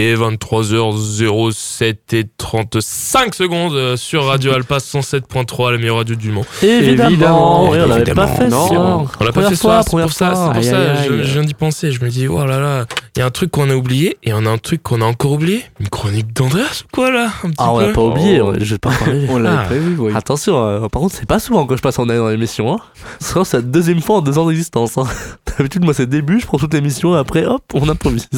Et 23h07 et 35 secondes euh, sur Radio Alpa 107.3, la meilleure radio du Mans. Évidemment, oui, on l'avait pas fait Non. On l'a pas fait soir, c'est pour ça, c'est pour Aïe, ça, aïe, je, aïe. je viens d'y penser, je me dis, oh là là, il y a un truc qu'on a oublié, et on a un truc qu'on a encore oublié, une chronique d'Andreas ou quoi là un petit Ah, on l'a pas oublié, on- je vais pas parler. On l'avait Ah. prévu, oui. Attention, euh, par contre, c'est pas souvent que je passe en année dans l'émission. Hein. C'est la deuxième fois en deux ans d'existence. Hein. D'habitude, moi, c'est le début, je prends toute l'émission et après, hop, on improvise.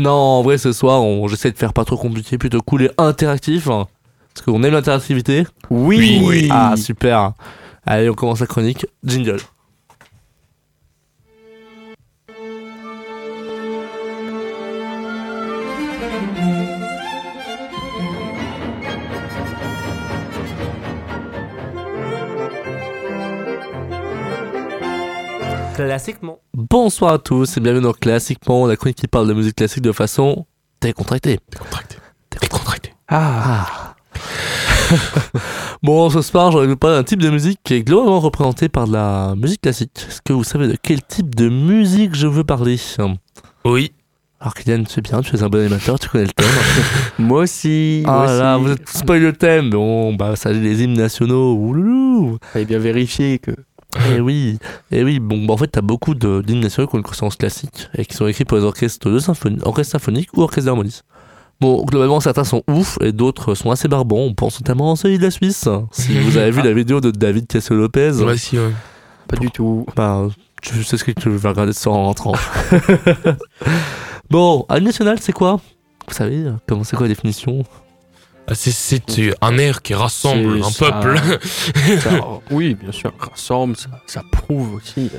Non, en vrai, ce soir, on... j'essaie de faire pas trop compliqué, plutôt cool et interactif. hein. Parce qu'on aime l'interactivité. Oui. Ah, super. Allez, on commence la chronique. Jingle. Classiquement. Bonsoir à tous et bienvenue dans Classiquement, la chronique qui parle de musique classique de façon décontractée. Décontracté. Décontracté. Ah. bon, ce soir, j'aurais parler d'un type de musique qui est globalement représenté par de la musique classique. Est-ce que vous savez de quel type de musique je veux parler? Oui. Alors, Kylian, tu sais bien, tu es un bon animateur, tu connais le thème. Moi aussi. moi ah là, aussi. vous êtes spoil le thème. Bon, bah, ça dit les hymnes nationaux. Ouloulou. Fallait bien vérifier que. Eh oui, eh oui. Bon, bah, en fait, t'as beaucoup de d'hymnes nationaux qui ont une conscience classique et qui sont écrits pour les orchestres de symphonie, orchestres symphoniques ou orchestres d'harmonie. Bon, globalement, certains sont ouf et d'autres sont assez barbants. On pense notamment à celui de la Suisse. Si vous avez vu la vidéo de David Cassio-Lopez, Ouais, si, ouais. Pas du tout. bah, tu sais ce que tu vas regarder ce soir en rentrant. bon, hymne national, c'est quoi? Vous savez, euh, comment c'est quoi la définition? C'est- C'est un air qui rassemble un ça. peuple. Ça, oui, bien sûr. Rassemble, ça, ça prouve aussi. euh,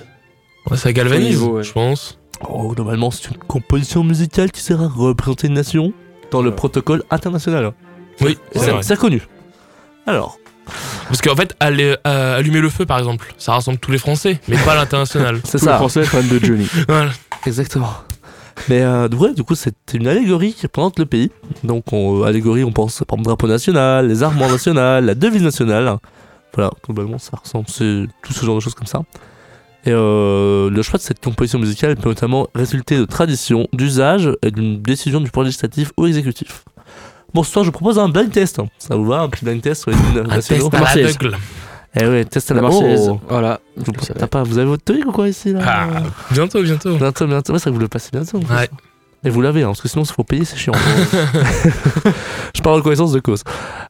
Ouais, ça galvanise, Au niveau, ouais. je pense. Oh, globalement, c'est une composition musicale qui sert à représenter une nation dans le Ouais. protocole international. Oui, c'est connu. Alors, Parce qu'en fait, aller, euh, allumer le feu, par exemple, ça rassemble tous les Français, mais pas l'international. c'est Tous les ça. Français fans de Johnny. voilà. Exactement. Mais euh, ouais, du coup, c'est une allégorie qui représente le pays. Donc, on, allégorie, on pense par exemple drapeau national, les armes nationales, la devise nationale. Voilà, globalement, ça ressemble, c'est tout ce genre de choses comme ça. Et euh, le choix de cette composition musicale peut notamment résulter de traditions, d'usages et d'une décision du pouvoir législatif ou exécutif. Bon, ce soir, je vous propose un blind test. Ça vous va, un petit blind test sur les Un nationaux test à l'aveugle. Eh ouais, test à La la Marseillaise. Oh. Voilà. Vous, pas, vous avez votre truc ou quoi ici là Ah, bientôt, bientôt. Bientôt, bientôt. Ouais, c'est vrai que vous le passez bientôt. en plus. Ouais. Et vous l'avez, hein, parce que sinon, il faut payer, c'est chiant. je parle en connaissance de cause.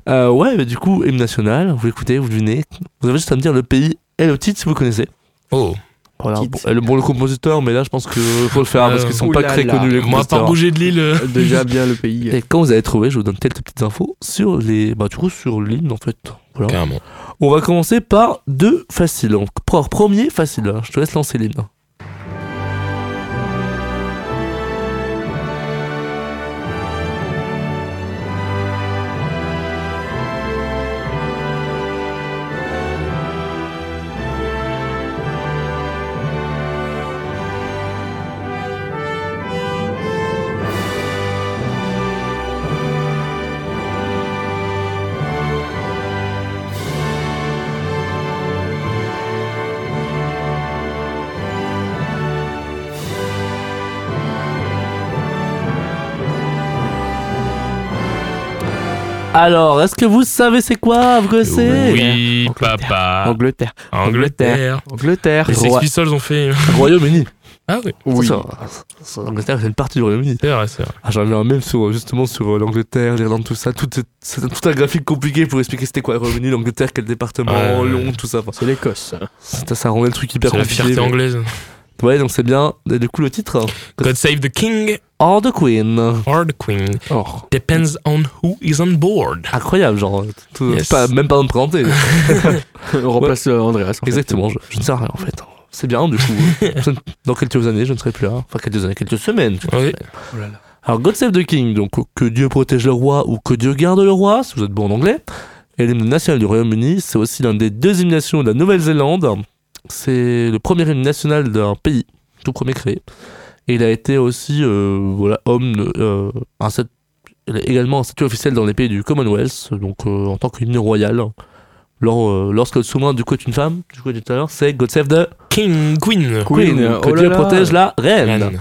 Euh, ouais, mais du coup, hymne national, vous écoutez, vous devinez. Vous avez juste à me dire le pays et le titre si vous connaissez. Oh, Voilà. Bon, le, bon, le compositeur, mais là, je pense que faut le faire Euh, parce qu'ils sont pas très connus, les moi, à part compositeurs. bouger de l'île. Déjà bien le pays. Et quand vous avez trouvé, je vous donne quelques petites infos sur les, bah, du coup, sur l'hymne, en fait. Voilà. Carrément. On va commencer par deux faciles. Donc, premier, facile. hein. Je te laisse lancer l'hymne. Alors, est-ce que vous savez c'est quoi Vous connaissez Oui, papa. Angleterre. Angleterre. Angleterre. Les Sex Roi- Pistols ont fait. Royaume-Uni. Ah oui, Oui. Ça, ça, L'Angleterre, c'est une partie du Royaume-Uni. c'est vrai, c'est vrai. Ah, j'en ai un même sur, justement, sur euh, l'Angleterre, l'Irlande, tout ça. Tout, est- c'est tout un graphique compliqué pour expliquer c'était quoi le Royaume-Uni, l'Angleterre, quel département. Londres, tout ça. C'est l'Écosse. ça, ça rendait le truc hyper C'est la compliqué. fierté mais- anglaise. Ouais, donc c'est bien. Et du coup, le titre God save the king Or the Queen. or the queen. Oh. Depends on who is on board. Incroyable, genre. tout- Yes. pas, même pas. On remplace euh, Andreas. en fait. Exactement, je, je ne sais rien en fait. C'est bien, du coup. Je Dans quelques années, je ne serai plus là. Enfin, quelques années, quelques semaines. Oui. Oh là là. Alors, God Save the King, donc que Dieu protège le roi ou que Dieu garde le roi, si vous êtes bon en anglais. Et l'hymne national du Royaume-Uni, c'est aussi l'un des deux hymnes nationaux de la Nouvelle-Zélande. C'est le premier hymne national d'un pays, tout premier créé. Et il a été aussi, euh, voilà, homme, euh, un stat- il a également un statut officiel dans les pays du Commonwealth, donc euh, en tant qu'hymne royal. Lors, euh, lorsque le souverain du coup est une femme, du coup tout à l'heure, c'est God Save the King, queen. Queen, Queen, que oh Dieu là. protège la reine. Reine.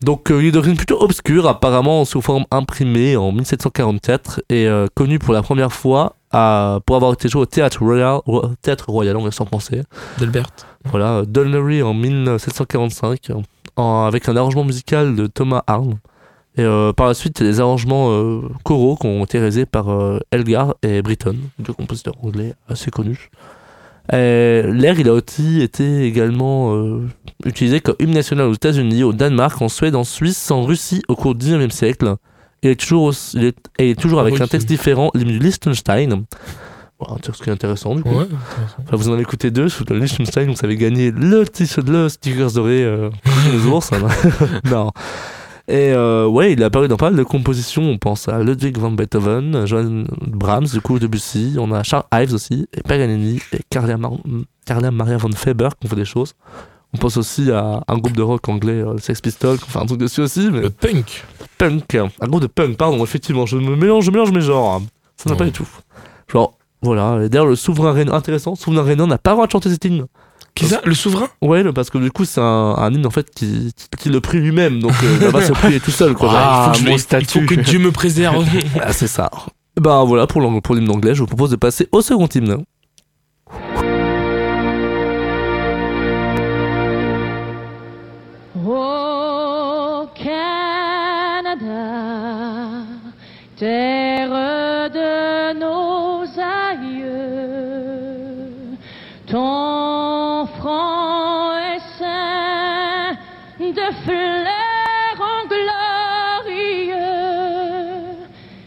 Donc euh, il est d'origine plutôt obscure, apparemment sous forme imprimée en 1744 et euh, connu pour la première fois à- pour avoir été joué au Théâtre Royal, Théâtre Royal en français. Delbert. Voilà, Dunleary en 1745 en- avec un arrangement musical de Thomas Arne. Et euh, par la suite, il y a des arrangements euh, choraux qui ont été réalisés par euh, Elgar et Britton, deux compositeurs anglais assez connus. L'air, il a aussi été également utilisé comme hymne national aux États-Unis, au Danemark, en Suède, en Suisse, en Russie au cours du 19e siècle. Il est toujours, aussi- il est, et il est toujours avec un texte différent, l'hymne du Liechtenstein. Un est intéressant du coup. Ouais. Enfin, vous en avez écouté deux sous le Liechtenstein, vous avez gagné le t-shirt, le stickers doré euh, les ours. hein. non. Et euh, ouais, il est apparu dans pas mal de compositions. On pense à Ludwig van Beethoven, Johann Brahms, du coup Debussy. On a Charles Ives aussi, et Paganini, et Carla, Mar- Carla Maria von Faber qui ont fait des choses. On pense aussi à un groupe de rock anglais, euh, le Sex Pistols, qui fait un truc dessus aussi. Mais Le punk. punk, un groupe de punk, pardon, effectivement, je me mélange, je mélange mes genres. Ça n'a pas du tout. Genre, voilà, et d'ailleurs, le souverain rénan, intéressant, souverain rénan n'a pas le droit de chanter cet hymne. Qui ça Le souverain? Ouais, parce que du coup, c'est un, un hymne en fait qui, qui, qui le prie lui-même, donc euh, il va pas se prier tout seul, quoi. Ah, Genre, il faut que je- il faut que Dieu me préserve. ah, c'est ça. Ben voilà, pour l'hymne anglais, je vous propose de passer au second hymne. Ô Canada, terre de nos fleurs en glorieux,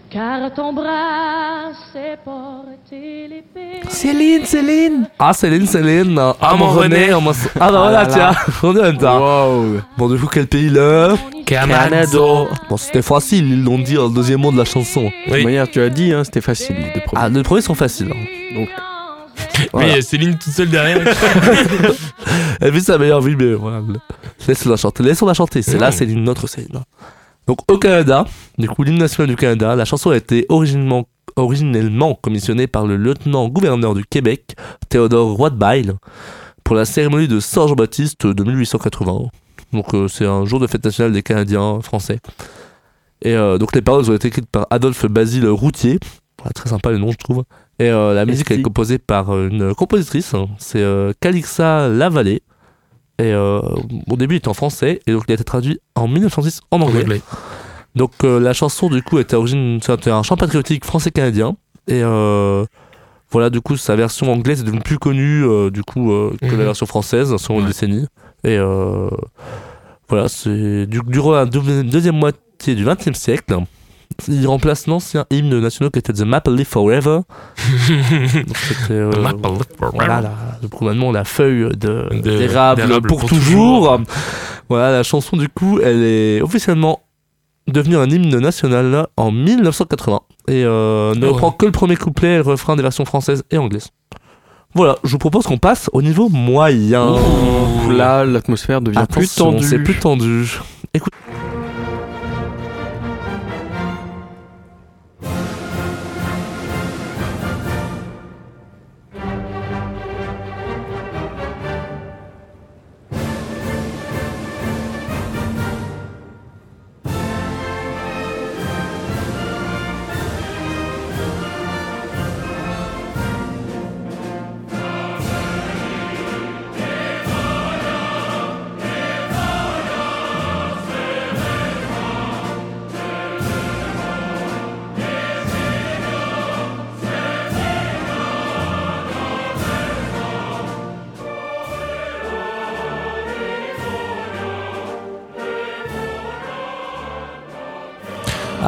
car ton bras s'est porté l'épée. Céline, Céline Ah, Céline, Céline Ah, Ah, mon René, René. on m'en- Ah, bah voilà, là tiens, on est là. Wow. Bon, du coup, quel pays le Canada. Bon, c'était facile, ils l'ont dit dans le deuxième mot de la chanson. De toute Oui. manière, tu as dit, hein, c'était facile les deux premiers. Ah, les premiers sont faciles. hein. Donc, Voilà. Oui, Céline toute seule derrière. Elle vit sa meilleure vie, mais voilà. Laissons-la chanter, laissons-la chanter. C'est là, Mm. c'est une autre scène. Donc, au Canada, du coup, l'hymne national du Canada, la chanson a été originellement, originellement commissionnée par le lieutenant-gouverneur du Québec, Théodore Roitbeil, pour la cérémonie de Saint Jean-Baptiste de 1880. Donc, euh, c'est un jour de fête nationale des Canadiens français. Et euh, donc, les paroles ont été écrites par Adolphe Basile Routier. Voilà, très sympa le nom, je trouve. Et euh, la musique est composée par une compositrice, hein. c'est Calixa Lavallée. Et euh, au début, il était en français, et donc il a été traduit en 1906 en anglais. Anglais. Donc euh, la chanson, du coup, était, à origine, c'était un chant patriotique français-canadien. Et euh, voilà, du coup, sa version anglaise est devenue plus connue, euh, du coup, euh, que la Mhm. version française, sur une Ouais. décennie. Et euh, voilà, c'est du, durant la deux- deuxième moitié du XXe siècle. Il remplace l'ancien hymne national qui était The Maple Leaf Forever. Donc, c'était, euh, voilà, la, le gouvernement, la feuille de, De- d'érable d'érable pour, pour toujours. toujours. Voilà, la chanson, du coup, elle est officiellement devenue un hymne national en 1980 et euh, ne ouais. reprend que le premier couplet et le refrain des versions françaises et anglaises. Voilà, je vous propose qu'on passe au niveau moyen. là, l'atmosphère devient plus Attention, tendue. C'est plus tendu. Écoute.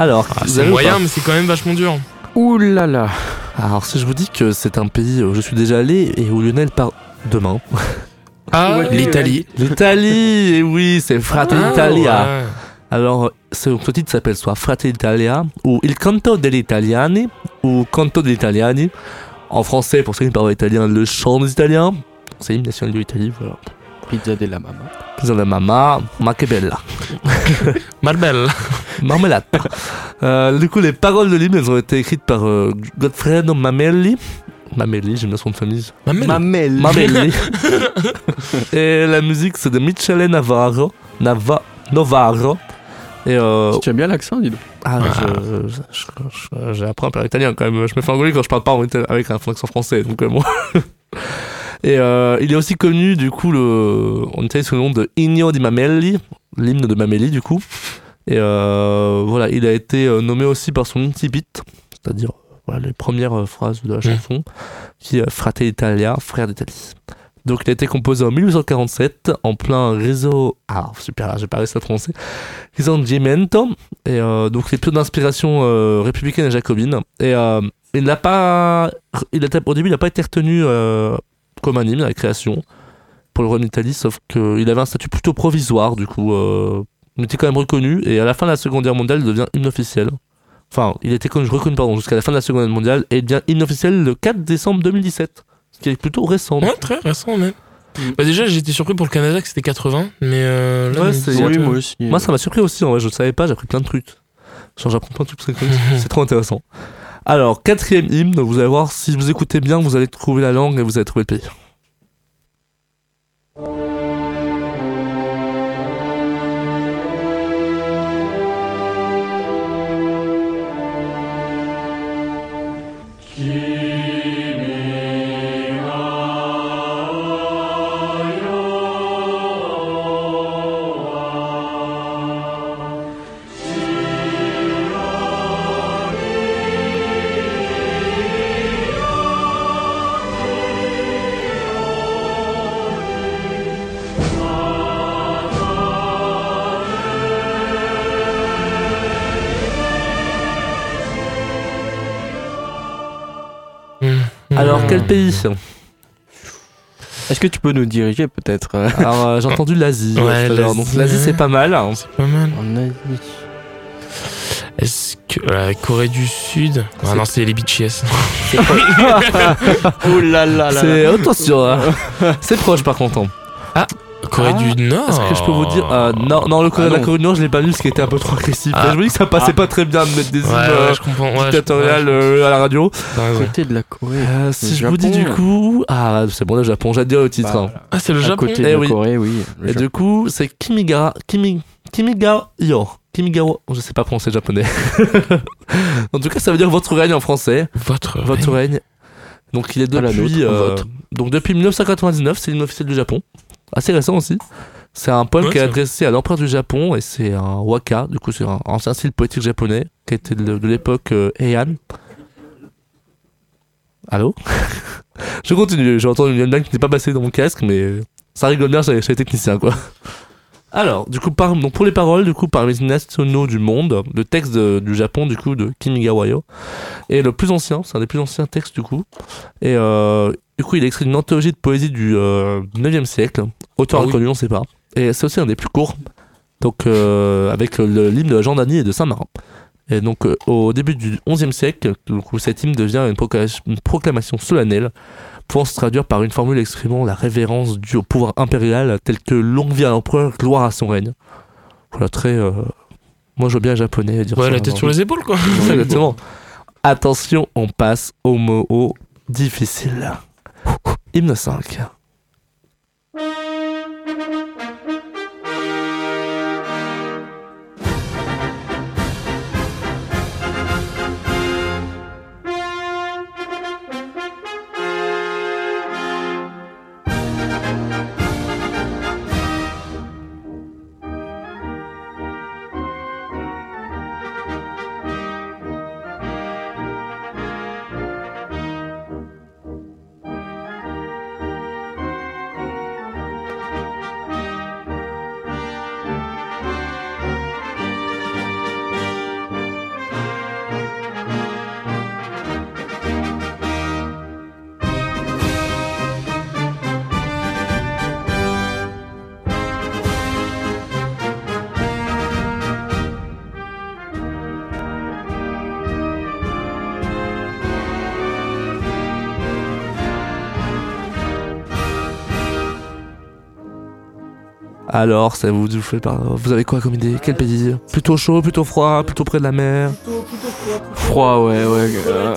Alors, Ah, vous c'est moyen, pas mais c'est quand même vachement dur. Ouh là là. Alors, si je vous dis que c'est un pays où je suis déjà allé et où Lionel part demain. Ah, Ouais, l'Italie. L'Italie, et oui, c'est Fratelli Ah, Italia. ouais. Alors, ce, ce titre s'appelle soit Fratelli Italia, ou Il Canto degli Italiani, ou Canto degli Italiani. En français, pour ceux qui parlent italien, le chant des Italiens. C'est l'hymne national de l'Italie, voilà. Pizza della mamma. Pizza la mamma, ma che bella. Marbelle. Marmelade. Euh, du coup, les paroles de l'hymne, elles ont été écrites par euh, Goffredo Mamelli. Mamelli, j'aime bien son nom de famille. Mamelle. Mamelli. Et la musique, c'est de Michele Navarro. Nava. Et euh, Tu as bien l'accent, dis donc. ah, je- je- j'apprends un peu l'italien quand même. Je me fais engueuler quand je parle pas en italien- avec un accent français, donc euh, bon. Et euh, il est aussi connu du coup le, en Italie sous le nom de Inno di Mamelli, l'hymne de Mamelli du coup. Et euh, voilà, il a été euh, nommé aussi par son incipit, c'est-à-dire voilà, les premières phrases de la chanson, qui est Frate Italia, frère d'Italie. Donc il a été composé en 1847 en plein réseau. Ah super, là, j'ai pas réussi à le prononcer. Risorgimento. Et euh, donc les plutôt d'inspiration euh, républicaine et jacobine. Et euh, il n'a pas. Il a, au début, il n'a pas été retenu comme à la création pour le roi d'Italie, sauf qu'il avait un statut plutôt provisoire, du coup. Euh, il était quand même reconnu. Et à la fin de la Seconde Guerre mondiale, il devient hymne officiel. Enfin, il était connu, reconnu pardon, jusqu'à la fin de la Seconde Guerre mondiale et il devient hymne officiel le 4 décembre 2017. Ce qui est plutôt récent. Ouais, très récent même. Bah déjà, j'étais surpris pour le Canada que c'était 80, mais euh, là, Ouais, Oui, moi aussi. Moi, ça m'a surpris aussi, en vrai, je ne savais pas, j'ai appris plein de trucs. Genre, j'apprends plein de trucs, c'est trop intéressant. Alors, quatrième hymne, vous allez voir, si vous écoutez bien, vous allez trouver la langue et vous allez trouver le pays. Alors, quel pays Est-ce que tu peux nous diriger peut-être euh, Alors, euh, j'ai entendu l'Asie. Ouais, tout à l'heure. Donc, l'Asie. l'Asie, c'est pas mal. hein. C'est pas mal. en Asie Est-ce que la Corée du Sud? Ah C'est- non, c'est les BTS. Oh là là là C'est attention, hein. c'est proche par contre. hein. Corée Ah, du Nord. Est-ce que je peux vous dire euh, Non, non, le Corée, Ah la. Corée du Nord, je l'ai pas lu, ce qui était un peu trop agressif. Ah. je me dis que ça passait Ah. pas très bien de mettre des Ouais, ouais, euh, dictatoriales euh, à la radio. raison. Côté de la Corée. Euh, si Le je vous dis du coup, ah c'est bon le Japon, j'ai dire le titre. Bah, hein. Ah, c'est le Japon. côté de Eh la oui. Corée, oui. le Et Japon. du coup, c'est Kimigara, Kimi, Kimigayo, Kimigawa, je sais pas prononcer japonais. en tout cas, ça veut dire votre règne en français, Votre. votre règne. Donc il est la depuis, nôtre, euh, votre. donc depuis 1999, c'est l'hymne officiel du Japon, assez récent aussi. C'est un poème Ouais, qui est adressé à l'empereur du Japon et c'est un waka, du coup c'est un ancien style poétique japonais qui était de, de l'époque euh, Heian. Allô? Je continue, j'ai entendu une blague qui n'est pas passée dans mon casque, mais ça rigole bien chez, chez les techniciens quoi. Alors, du coup, par, donc pour les paroles, du coup, par les nationaux du monde, le texte de- du Japon, du coup, de Kimigawayo, est le plus ancien, c'est un des plus anciens textes, du coup. Et euh, du coup, il est extrait d'une anthologie de poésie du euh, 9e siècle, auteur Ah oui. inconnu, on sait pas. Et c'est aussi un des plus courts, donc euh, avec le- l'hymne de Jean Dany et de Saint-Marin. Et donc, euh, au début du 11e siècle, du coup, cet hymne devient une proclamation solennelle, pouvant se traduire par une formule exprimant la révérence due au pouvoir impérial, tel que longue vie à l'empereur, gloire à son règne. Voilà, très. euh, Moi, je veux bien japonais dire Ouais, ça, la tête sur les épaules, quoi. Exactement. Attention, on passe au mot difficile. Hymne 5. Alors, ça vous, vous, fait par- vous avez quoi comme idée? Quel pays? Plutôt chaud, plutôt froid, plutôt près de la mer? Froid, ouais, ouais. euh,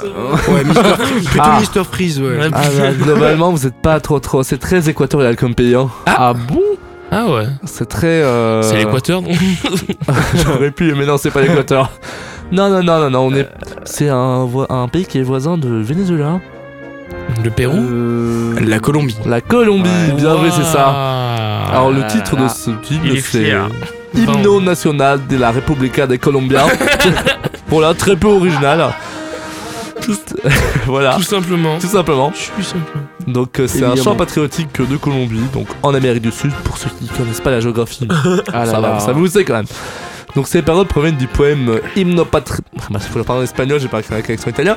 Ouais, Mister Freeze, plutôt Ah. Mister Freeze, ouais. Ouais. Ah bah, globalement, vous êtes pas trop trop. C'est très équatorial comme pays. Hein. Ah bon? Ah ouais. C'est très. euh, C'est l'Équateur, J'aurais pu, mais non, c'est pas l'Équateur. Non, non, non, non, non, on est. C'est un, pays qui est voisin de Venezuela. Le Pérou? Euh, La Colombie. La Colombie, bien joué, c'est ça. Alors, le titre de là. ce est c'est. Hymno national de la República de Colombia. voilà, très peu original. voilà, Tout simplement. tout simplement. Tout simplement. Donc, euh, c'est un chant patriotique de Colombie, donc en Amérique du Sud, pour ceux qui connaissent pas la géographie. ah là ça va, là. ça vous sait quand même. Donc ces paroles proviennent du poème Hymno Patri... Bah, faut le parler en espagnol, j'ai pas écrit avec l'accent italien.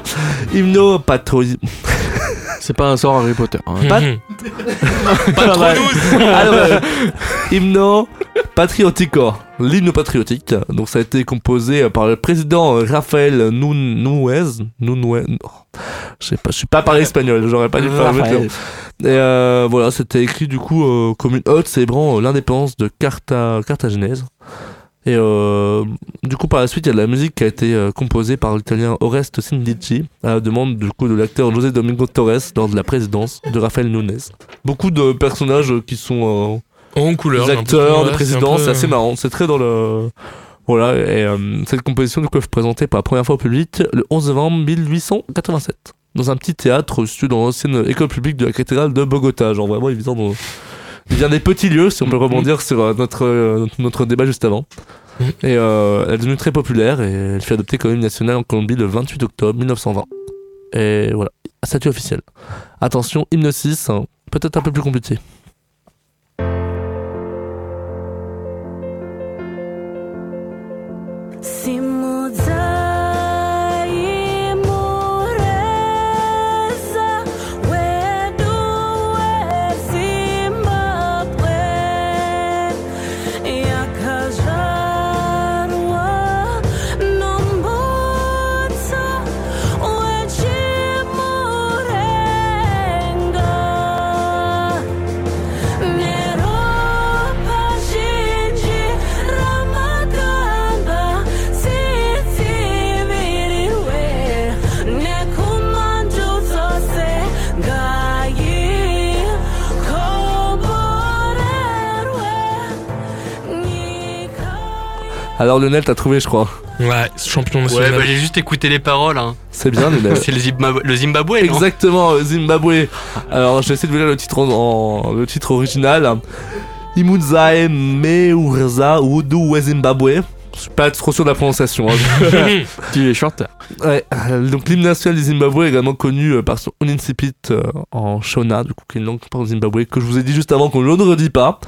Hymno Patri... C'est pas un sort Harry Potter. hein. Pas- Mhm. Patronus Alors, euh, Hymno Patriotico, l'hymne patriotique. Donc ça a été composé euh, par le président euh, Rafael Nun- Nunez. Nunez... oh, Je sais pas, je suis pas parlé espagnol, j'aurais pas dû faire le. Et euh, voilà, c'était écrit du coup euh, comme une ode célébrant euh, l'indépendance de Carta. Et euh, du coup, par la suite, il y a de la musique qui a été euh, composée par l'italien Oreste Sindici à la demande du coup de l'acteur José Domingo Torres lors de la présidence de Rafael Nunes. Beaucoup de personnages qui sont En euh, couleur. des acteurs, des présidents, peu- c'est assez marrant. C'est très dans le voilà. Et cette composition du coup est présentée pour la première fois au public le 11 novembre 1887 dans un petit théâtre situé dans l'ancienne école publique de la cathédrale de Bogota. Genre vraiment, il vient, dans... il vient des petits lieux, si on peut rebondir sur euh, notre, euh, notre débat juste avant. Mhm. Et euh, elle est devenue très populaire et elle fut adoptée comme hymne national en Colombie le 28 octobre 1920. Et voilà, statut officiel. Attention, hymne 6, hein, peut-être un peu plus compliqué. Si Alors Lionel, t'as trouvé, je crois. Ouais, champion Ouais, national. bah j'ai juste écouté les paroles. Hein. C'est bien, Lionel. C'est le, Zimbabwe, le Zimbabwe, non? Exactement, Zimbabwe. Alors, je vais essayer de vous lire le titre, en, en- le titre original. Imudzae Meurza Wudu we Zimbabwe. Je suis pas trop sûr de la prononciation. hein. Tu es chanteur. Ouais, donc l'hymne national du Zimbabwe est également connu euh, par son Unincipit euh, en Shona, du coup, qui est une langue au Zimbabwe, que je vous ai dit juste avant qu'on ne le redit pas.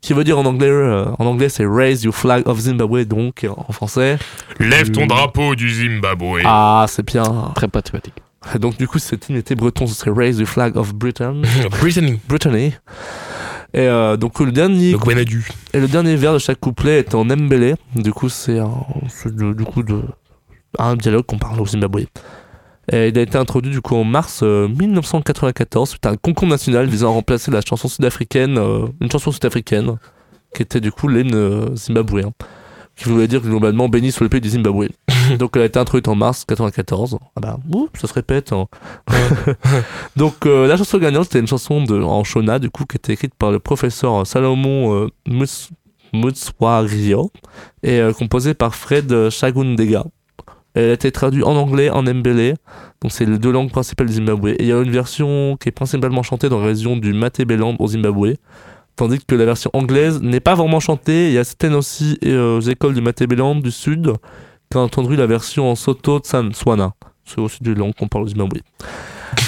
Qui veut dire en anglais, euh, en anglais c'est Raise Your Flag of Zimbabwe, donc euh, en français. Lève ton drapeau du Zimbabwe. Ah, c'est bien. Très patriotique. Donc du coup, si cet hymne était breton, ce serait Raise Your Flag of Britain. Brittany. Brittany. Et euh, donc le dernier Le Gwenadu. et le dernier vers de chaque couplet est en mbélé. Du coup, c'est un c'est de- du coup de un dialogue qu'on parle au Zimbabwe. Et il a été introduit du coup en mars euh, 1994 suite à un concours national visant à remplacer la chanson sud-africaine, euh, une chanson sud-africaine qui était du coup l'hymne euh, zimbabwéen, qui voulait dire globalement béni sur le pays du Zimbabwe. Donc elle a été introduite en mars 94. Ah bah, ouh, ça se répète. hein. Donc euh, la chanson gagnante c'était une chanson de, en Shona du coup qui était écrite par le professeur Salomon euh, Mutswario et euh, composée par Fred Chagundega. Elle a été traduite en anglais, en mbélé, donc c'est les deux langues principales du Zimbabwe. Et il y a une version qui est principalement chantée dans la région du Matabeleland au Zimbabwe, tandis que la version anglaise n'est pas vraiment chantée. Il y a certaines aussi euh, aux écoles du Matabeleland du sud qui ont entendu la version en Soto Tsanswana. C'est aussi du langue qu'on parle au Zimbabwe.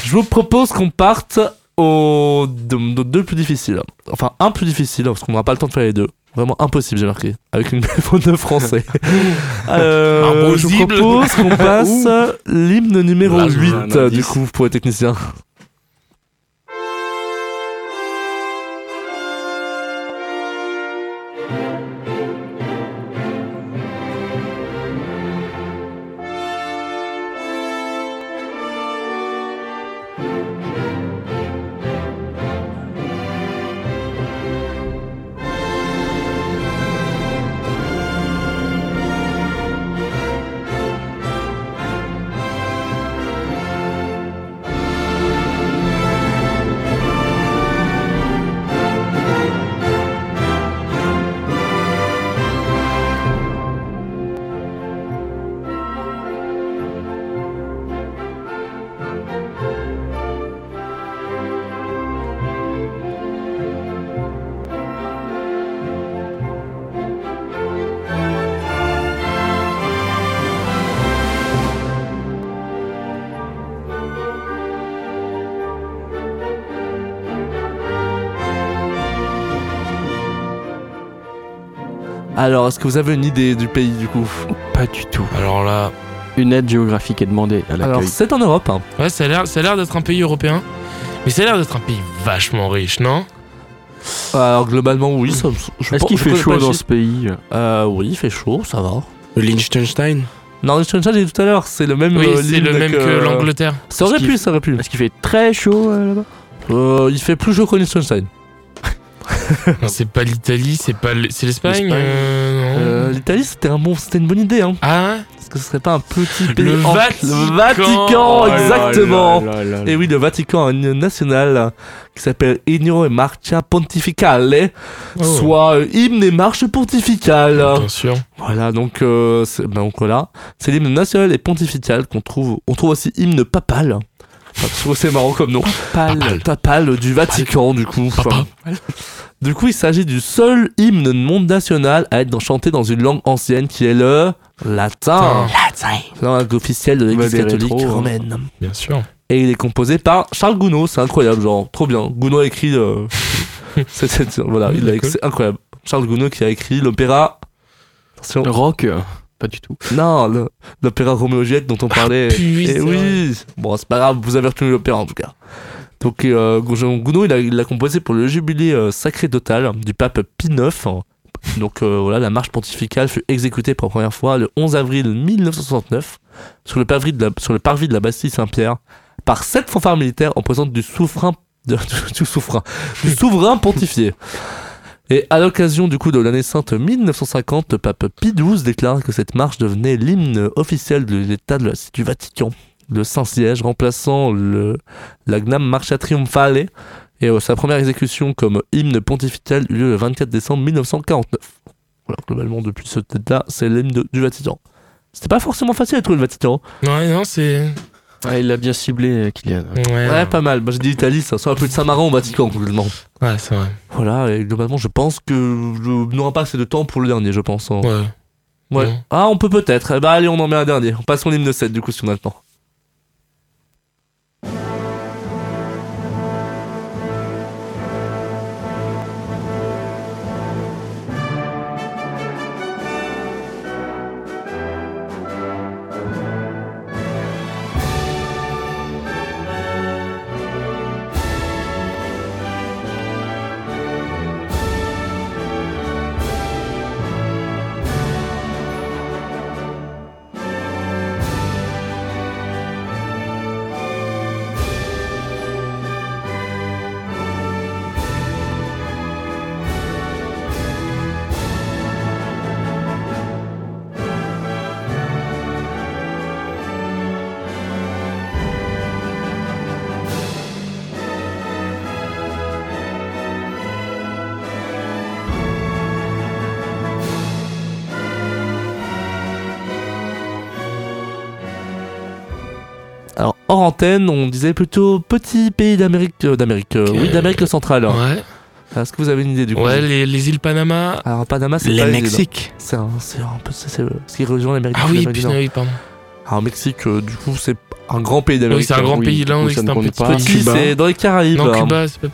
Je vous propose qu'on parte aux de- de- deux plus difficiles. Enfin, un plus difficile, parce qu'on n'aura pas le temps de faire les deux. Vraiment impossible, j'ai marqué. Avec une faute de français. Euh, je vous propose qu'on passe l'hymne numéro Là, 8, un indice. du coup, pour les techniciens. Alors, est-ce que vous avez une idée du pays du coup Pas du tout. Alors là, Une aide géographique est demandée à Alors, l'accueil. c'est en Europe. hein. ouais, ça a l'air, ça a l'air d'être un pays européen. Mais ça a l'air d'être un pays vachement riche, non? Alors, globalement, oui. ça- je Est-ce pense- qu'il je fait connais chaud le dans chiffre. ce pays Euh, oui, il fait chaud, ça va. Le Liechtenstein? Non, Liechtenstein, j'ai dit tout à l'heure, c'est le même. Oui, euh, c'est l'hymne le même que l'Angleterre. Ça aurait Est-ce pu, qu'il- ça aurait pu. Est-ce qu'il fait très chaud euh, là-bas Euh, il fait plus chaud qu'au Liechtenstein. C'est pas l'Italie, c'est pas c'est l'Espagne. Euh. Euh, L'Italie, c'était un bon, c'était une bonne idée, hein. Ah, Parce que ce serait pas un petit pays. Le en- Vatican. Le Vatican, Oh exactement. là là là là. Et oui, le Vatican a une nationale qui s'appelle Ennio e Marcia Pontificale, Oh. soit euh, hymne et marche pontificale. bien sûr. Voilà, donc, euh, ben, donc voilà, c'est l'hymne national et pontifical qu'on trouve. On trouve aussi hymne papal. Enfin, c'est marrant comme nom. Pâle. Papal du Vatican, du coup. Enfin, du coup, il s'agit du seul hymne monde national à être chanté dans une langue ancienne qui est le latin. La langue officielle de l'église catholique hein. romaine. Bien sûr. Et il est composé par Charles Gounod, c'est incroyable, genre, trop bien. Gounod a écrit. euh, voilà, c'est incroyable. Charles Gounod qui a écrit l'opéra. Attention. Rock Pas du tout. Non, l'opéra Roméo et Juliette dont on parlait. Ah, puis oui, Eh c'est oui. Bon, c'est pas grave, vous avez retenu l'opéra en tout cas. Donc, euh, Gounod, il l'a composé pour le jubilé euh, sacré total du pape Pie IX. Donc euh, voilà, la marche pontificale fut exécutée pour la première fois le 11 avril 1969 sur le parvis de la, sur le parvis de la Bastille Saint-Pierre par sept fanfares militaires en présence du souverain, de- du souverain, du souverain pontifié. Et à l'occasion du coup de l'année sainte 1950, le pape Pie XII déclare que cette marche devenait l'hymne officiel de l'État du Vatican, le Saint-Siège, remplaçant le, la Gnam Marcha Triumphale. Et euh, sa première exécution comme hymne pontifical eut lieu le 24 décembre 1949. Voilà, globalement, depuis ce date-là, c'est l'hymne du Vatican. C'était pas forcément facile à trouver le Vatican. Ouais, non, c'est. Il l'a bien ciblé, euh, Kylian. Ouais, Ouais, pas mal. Moi, j'ai dit Italie, ça sort un peu de Saint-Marin au Vatican, complètement. ouais c'est vrai. Voilà, et globalement, je pense que je n'aurai pas assez de temps pour le dernier, je pense. hein. Ouais. Ouais. Ah, on peut peut-être. Eh bah, allez, on en met un dernier. On passe au hymne 7, du coup, si on a le temps. Hors antenne, on disait plutôt petit pays d'Amérique. euh, d'Amérique. euh, oui, d'Amérique centrale. Ouais. Est-ce que vous avez une idée du coup Ouais, les, les îles Panama. Alors, Panama, c'est Les pas. Mexique. C'est un, c'est un peu. C'est c'est, ce qui rejoint l'Amérique Ah oui, putain, pardon. Alors, Mexique, euh, du coup, c'est un grand pays d'Amérique. Oui, c'est un grand pays. Là, on c'est un petit. c'est dans les Caraïbes. Non, hein. Cuba, c'est pas.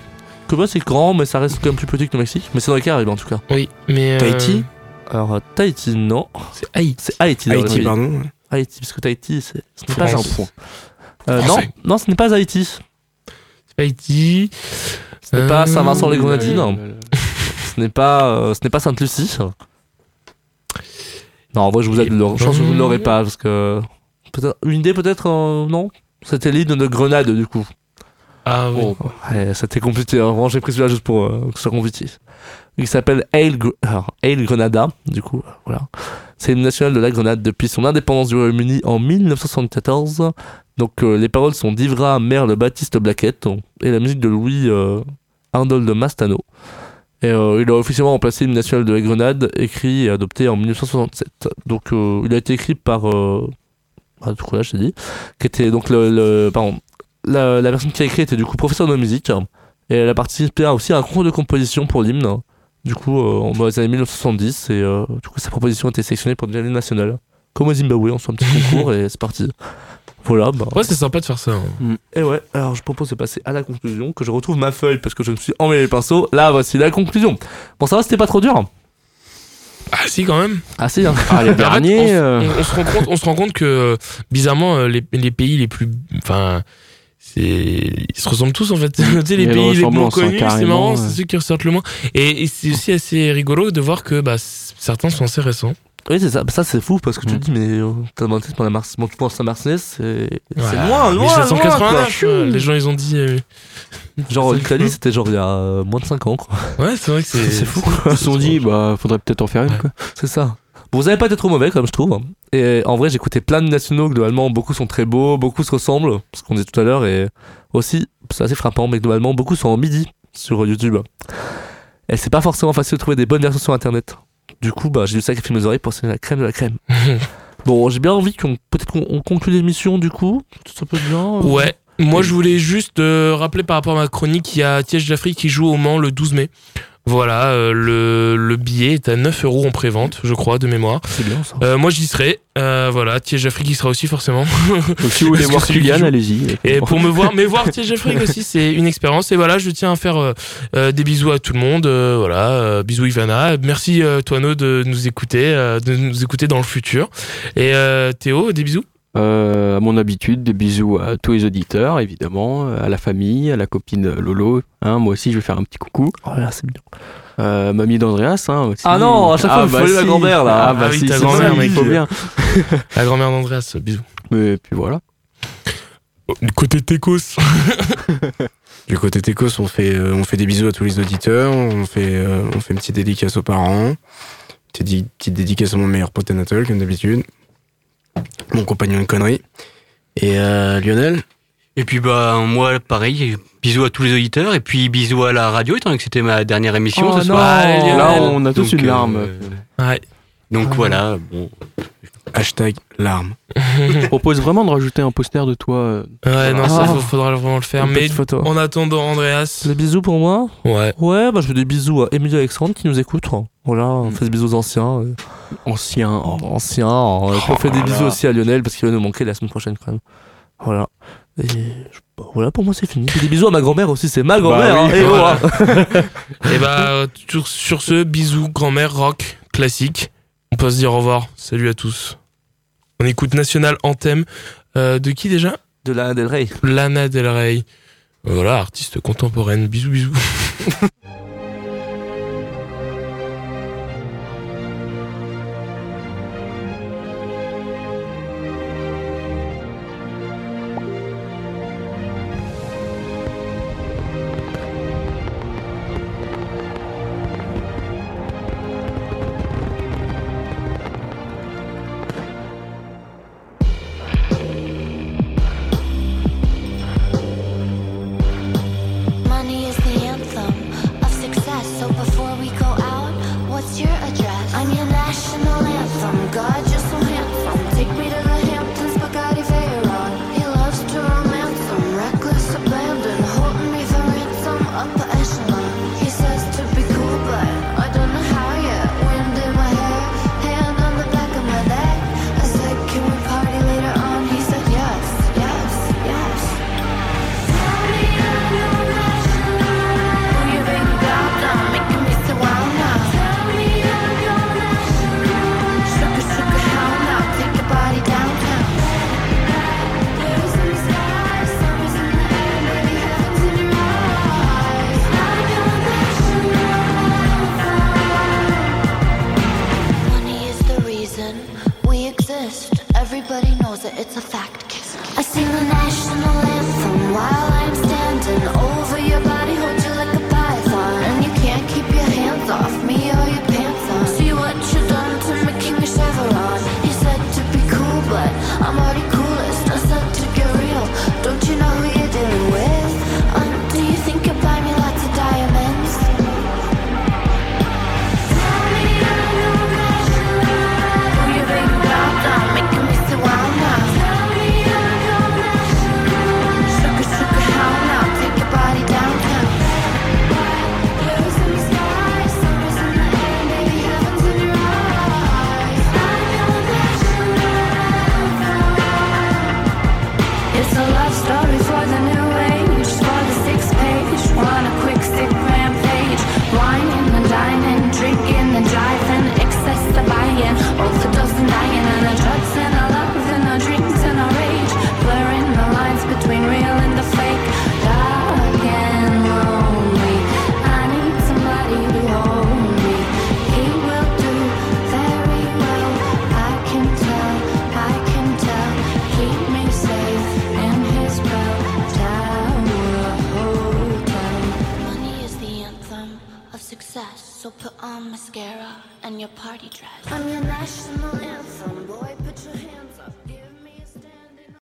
Cuba, c'est grand, mais ça reste quand même plus petit que le Mexique. Mais c'est dans les Caraïbes en tout cas. Oui, mais. Tahiti Alors, Tahiti, non. C'est Haïti. C'est Haïti. Haïti, pardon. Haïti, parce que Tahiti, c'est, ce n'est pas un point. Euh, non, non, ce n'est pas Haïti. C'est pas Haïti. Ce n'est pas Saint-Vincent-les-Grenadines. Euh, Ce n'est pas, euh, ce n'est pas Sainte-Lucie. Non, en vrai, je vous aide. Je pense que vous ne l'aurez pas parce que peut-être une idée, peut-être euh, non? C'était l'île de Grenade du coup. Ah oui. Ouais, c'était compliqué. hein. J'ai pris celui-là juste pour euh, que ce soit compliqué. Il s'appelle Aile Grenada, du coup, voilà. C'est une nationale de la Grenade depuis son indépendance du Royaume-Uni en 1974. Donc, euh, les paroles sont d'Ivra Merle Baptiste Blackett et la musique de Louis euh, Arnold de Mastano. Et euh, il a officiellement remplacé l'hymne national de la Grenade, écrit et adopté en 1967. Donc, euh, il a été écrit par. Euh, ah, du coup, là, j'ai dit. Qui était donc le. le- pardon. La, la personne qui a écrit était du coup professeur de musique. Et elle a participé aussi à un concours de composition pour l'hymne. Du coup, euh, dans les années 1970. Et du coup, sa proposition a été sélectionnée pour devenir l'hymne national. Comme au Zimbabwe, on se fait un petit concours et c'est parti. Voilà. Bah. Ouais, c'est sympa de faire ça. hein. Et ouais, alors je propose de passer à la conclusion, que je retrouve ma feuille parce que je me suis emmêlé les pinceaux. Là, voici la conclusion. Bon, ça va, c'était pas trop dur Ah, Ah si quand même. Ah si, hein. Ah, les En fait, derniers. on, euh, on- on se rend compte, on se rend compte que bizarrement euh, les, les pays les plus, enfin, c'est, ils se ressemblent tous en fait. tu sais, les pays les moins hein, connus, c'est marrant, ouais. c'est ceux qui ressortent le moins. Et, et c'est aussi assez rigolo de voir que bah, certains sont assez récents. Oui, c'est ça. Ça, c'est fou parce que tu Mm. te dis, mais euh, t'as demandé pour la Mars... bon, tu penses à Marseille, c'est loin, loin, loin. 1789, quoi. euh, les gens ils ont dit. euh, Genre, l'Italie, c'était genre il y a euh, moins de 5 ans, quoi. Ouais, c'est vrai que c'est. C'est fou, quoi. Ils se sont dit, bah, faudrait peut-être en faire une, quoi. C'est ça. Bon, vous avez pas été trop mauvais, comme je trouve. Et en vrai, j'ai écouté plein de nationaux. Globalement, beaucoup sont très beaux, beaucoup se ressemblent, ce qu'on disait tout à l'heure. Et aussi, c'est assez frappant, mais globalement, beaucoup sont en midi sur YouTube. Et c'est pas forcément facile de trouver des bonnes versions sur internet. Du coup, bah, j'ai qui fait mes oreilles pour c'est la crème de la crème. bon, j'ai bien envie qu'on peut-être qu'on on conclue l'émission du coup. Ça peut bien. euh. Ouais. Moi, je voulais juste euh, rappeler par rapport à ma chronique, il y a Tiège d'Afrique qui joue au Mans le 12 mai. Voilà, euh, le, le billet est à 9 euros en prévente, je crois, de mémoire. C'est bien ça. Euh, moi, j'y serai. Euh, voilà, Tiège d'Afrique y sera aussi, forcément. Donc, si vous voulez voir joue allez-y. Et pour me voir, mais voir Tiège d'Afrique aussi, c'est une expérience. Et voilà, je tiens à faire des bisous à tout le monde. euh, voilà, euh, bisous Ivana. Merci euh, Toano de nous écouter, euh, de nous écouter dans le futur. Et euh, Théo, des bisous. Euh, à mon habitude, des bisous à tous les auditeurs, évidemment, à la famille, à la copine Lolo. Hein, moi aussi, je vais faire un petit coucou. Oh là, c'est bien. Euh, mamie d'Andreas. Hein, aussi. Ah non, à chaque fois, il faut aller la grand-mère, là. Ah, bah Ah oui, si, ta grand-mère, mec. il faut bien. La grand-mère d'Andreas, bisous. Mais puis voilà. Du côté Técos. Du côté Técos, on fait, euh, on fait des bisous à tous les auditeurs, on fait, euh, on fait une petite dédicace aux parents, petite, petite dédicace à mon meilleur pote Anatole, comme d'habitude, mon compagnon de conneries, et euh, Lionel? Et puis bah moi pareil, bisous à tous les auditeurs et puis bisous à la radio étant donné que c'était ma dernière émission Oh ce non. soir. Là, on a tous une euh, larme. Ouais. Donc Ah. voilà, bon. Hashtag larmes. Je propose vraiment de rajouter un poster de toi. euh, Ouais, non, ça, Ah. faut- faudra vraiment le faire. Une Mais petite photo. en attendant, Andreas. Les bisous pour moi Ouais. Ouais, bah je fais des bisous à Émilie Alexandre qui nous écoute. Voilà, on fait des bisous aux anciens. euh, ancien. oh. anciens. puis on fait des bisous aussi à Lionel parce qu'il va nous manquer la semaine prochaine quand même. Voilà. Et je- bah, voilà, pour moi c'est fini. Puis des bisous à ma grand-mère aussi, c'est ma grand-mère. oui, hein, et voilà. voilà. Et bah, sur, sur ce, bisous, grand-mère, rock, classique. On peut se dire au revoir. Salut à tous. On écoute National Anthem. euh, de qui déjà? De la Del Rey. Lana Del Rey. Voilà, artiste contemporaine. Bisous, bisous.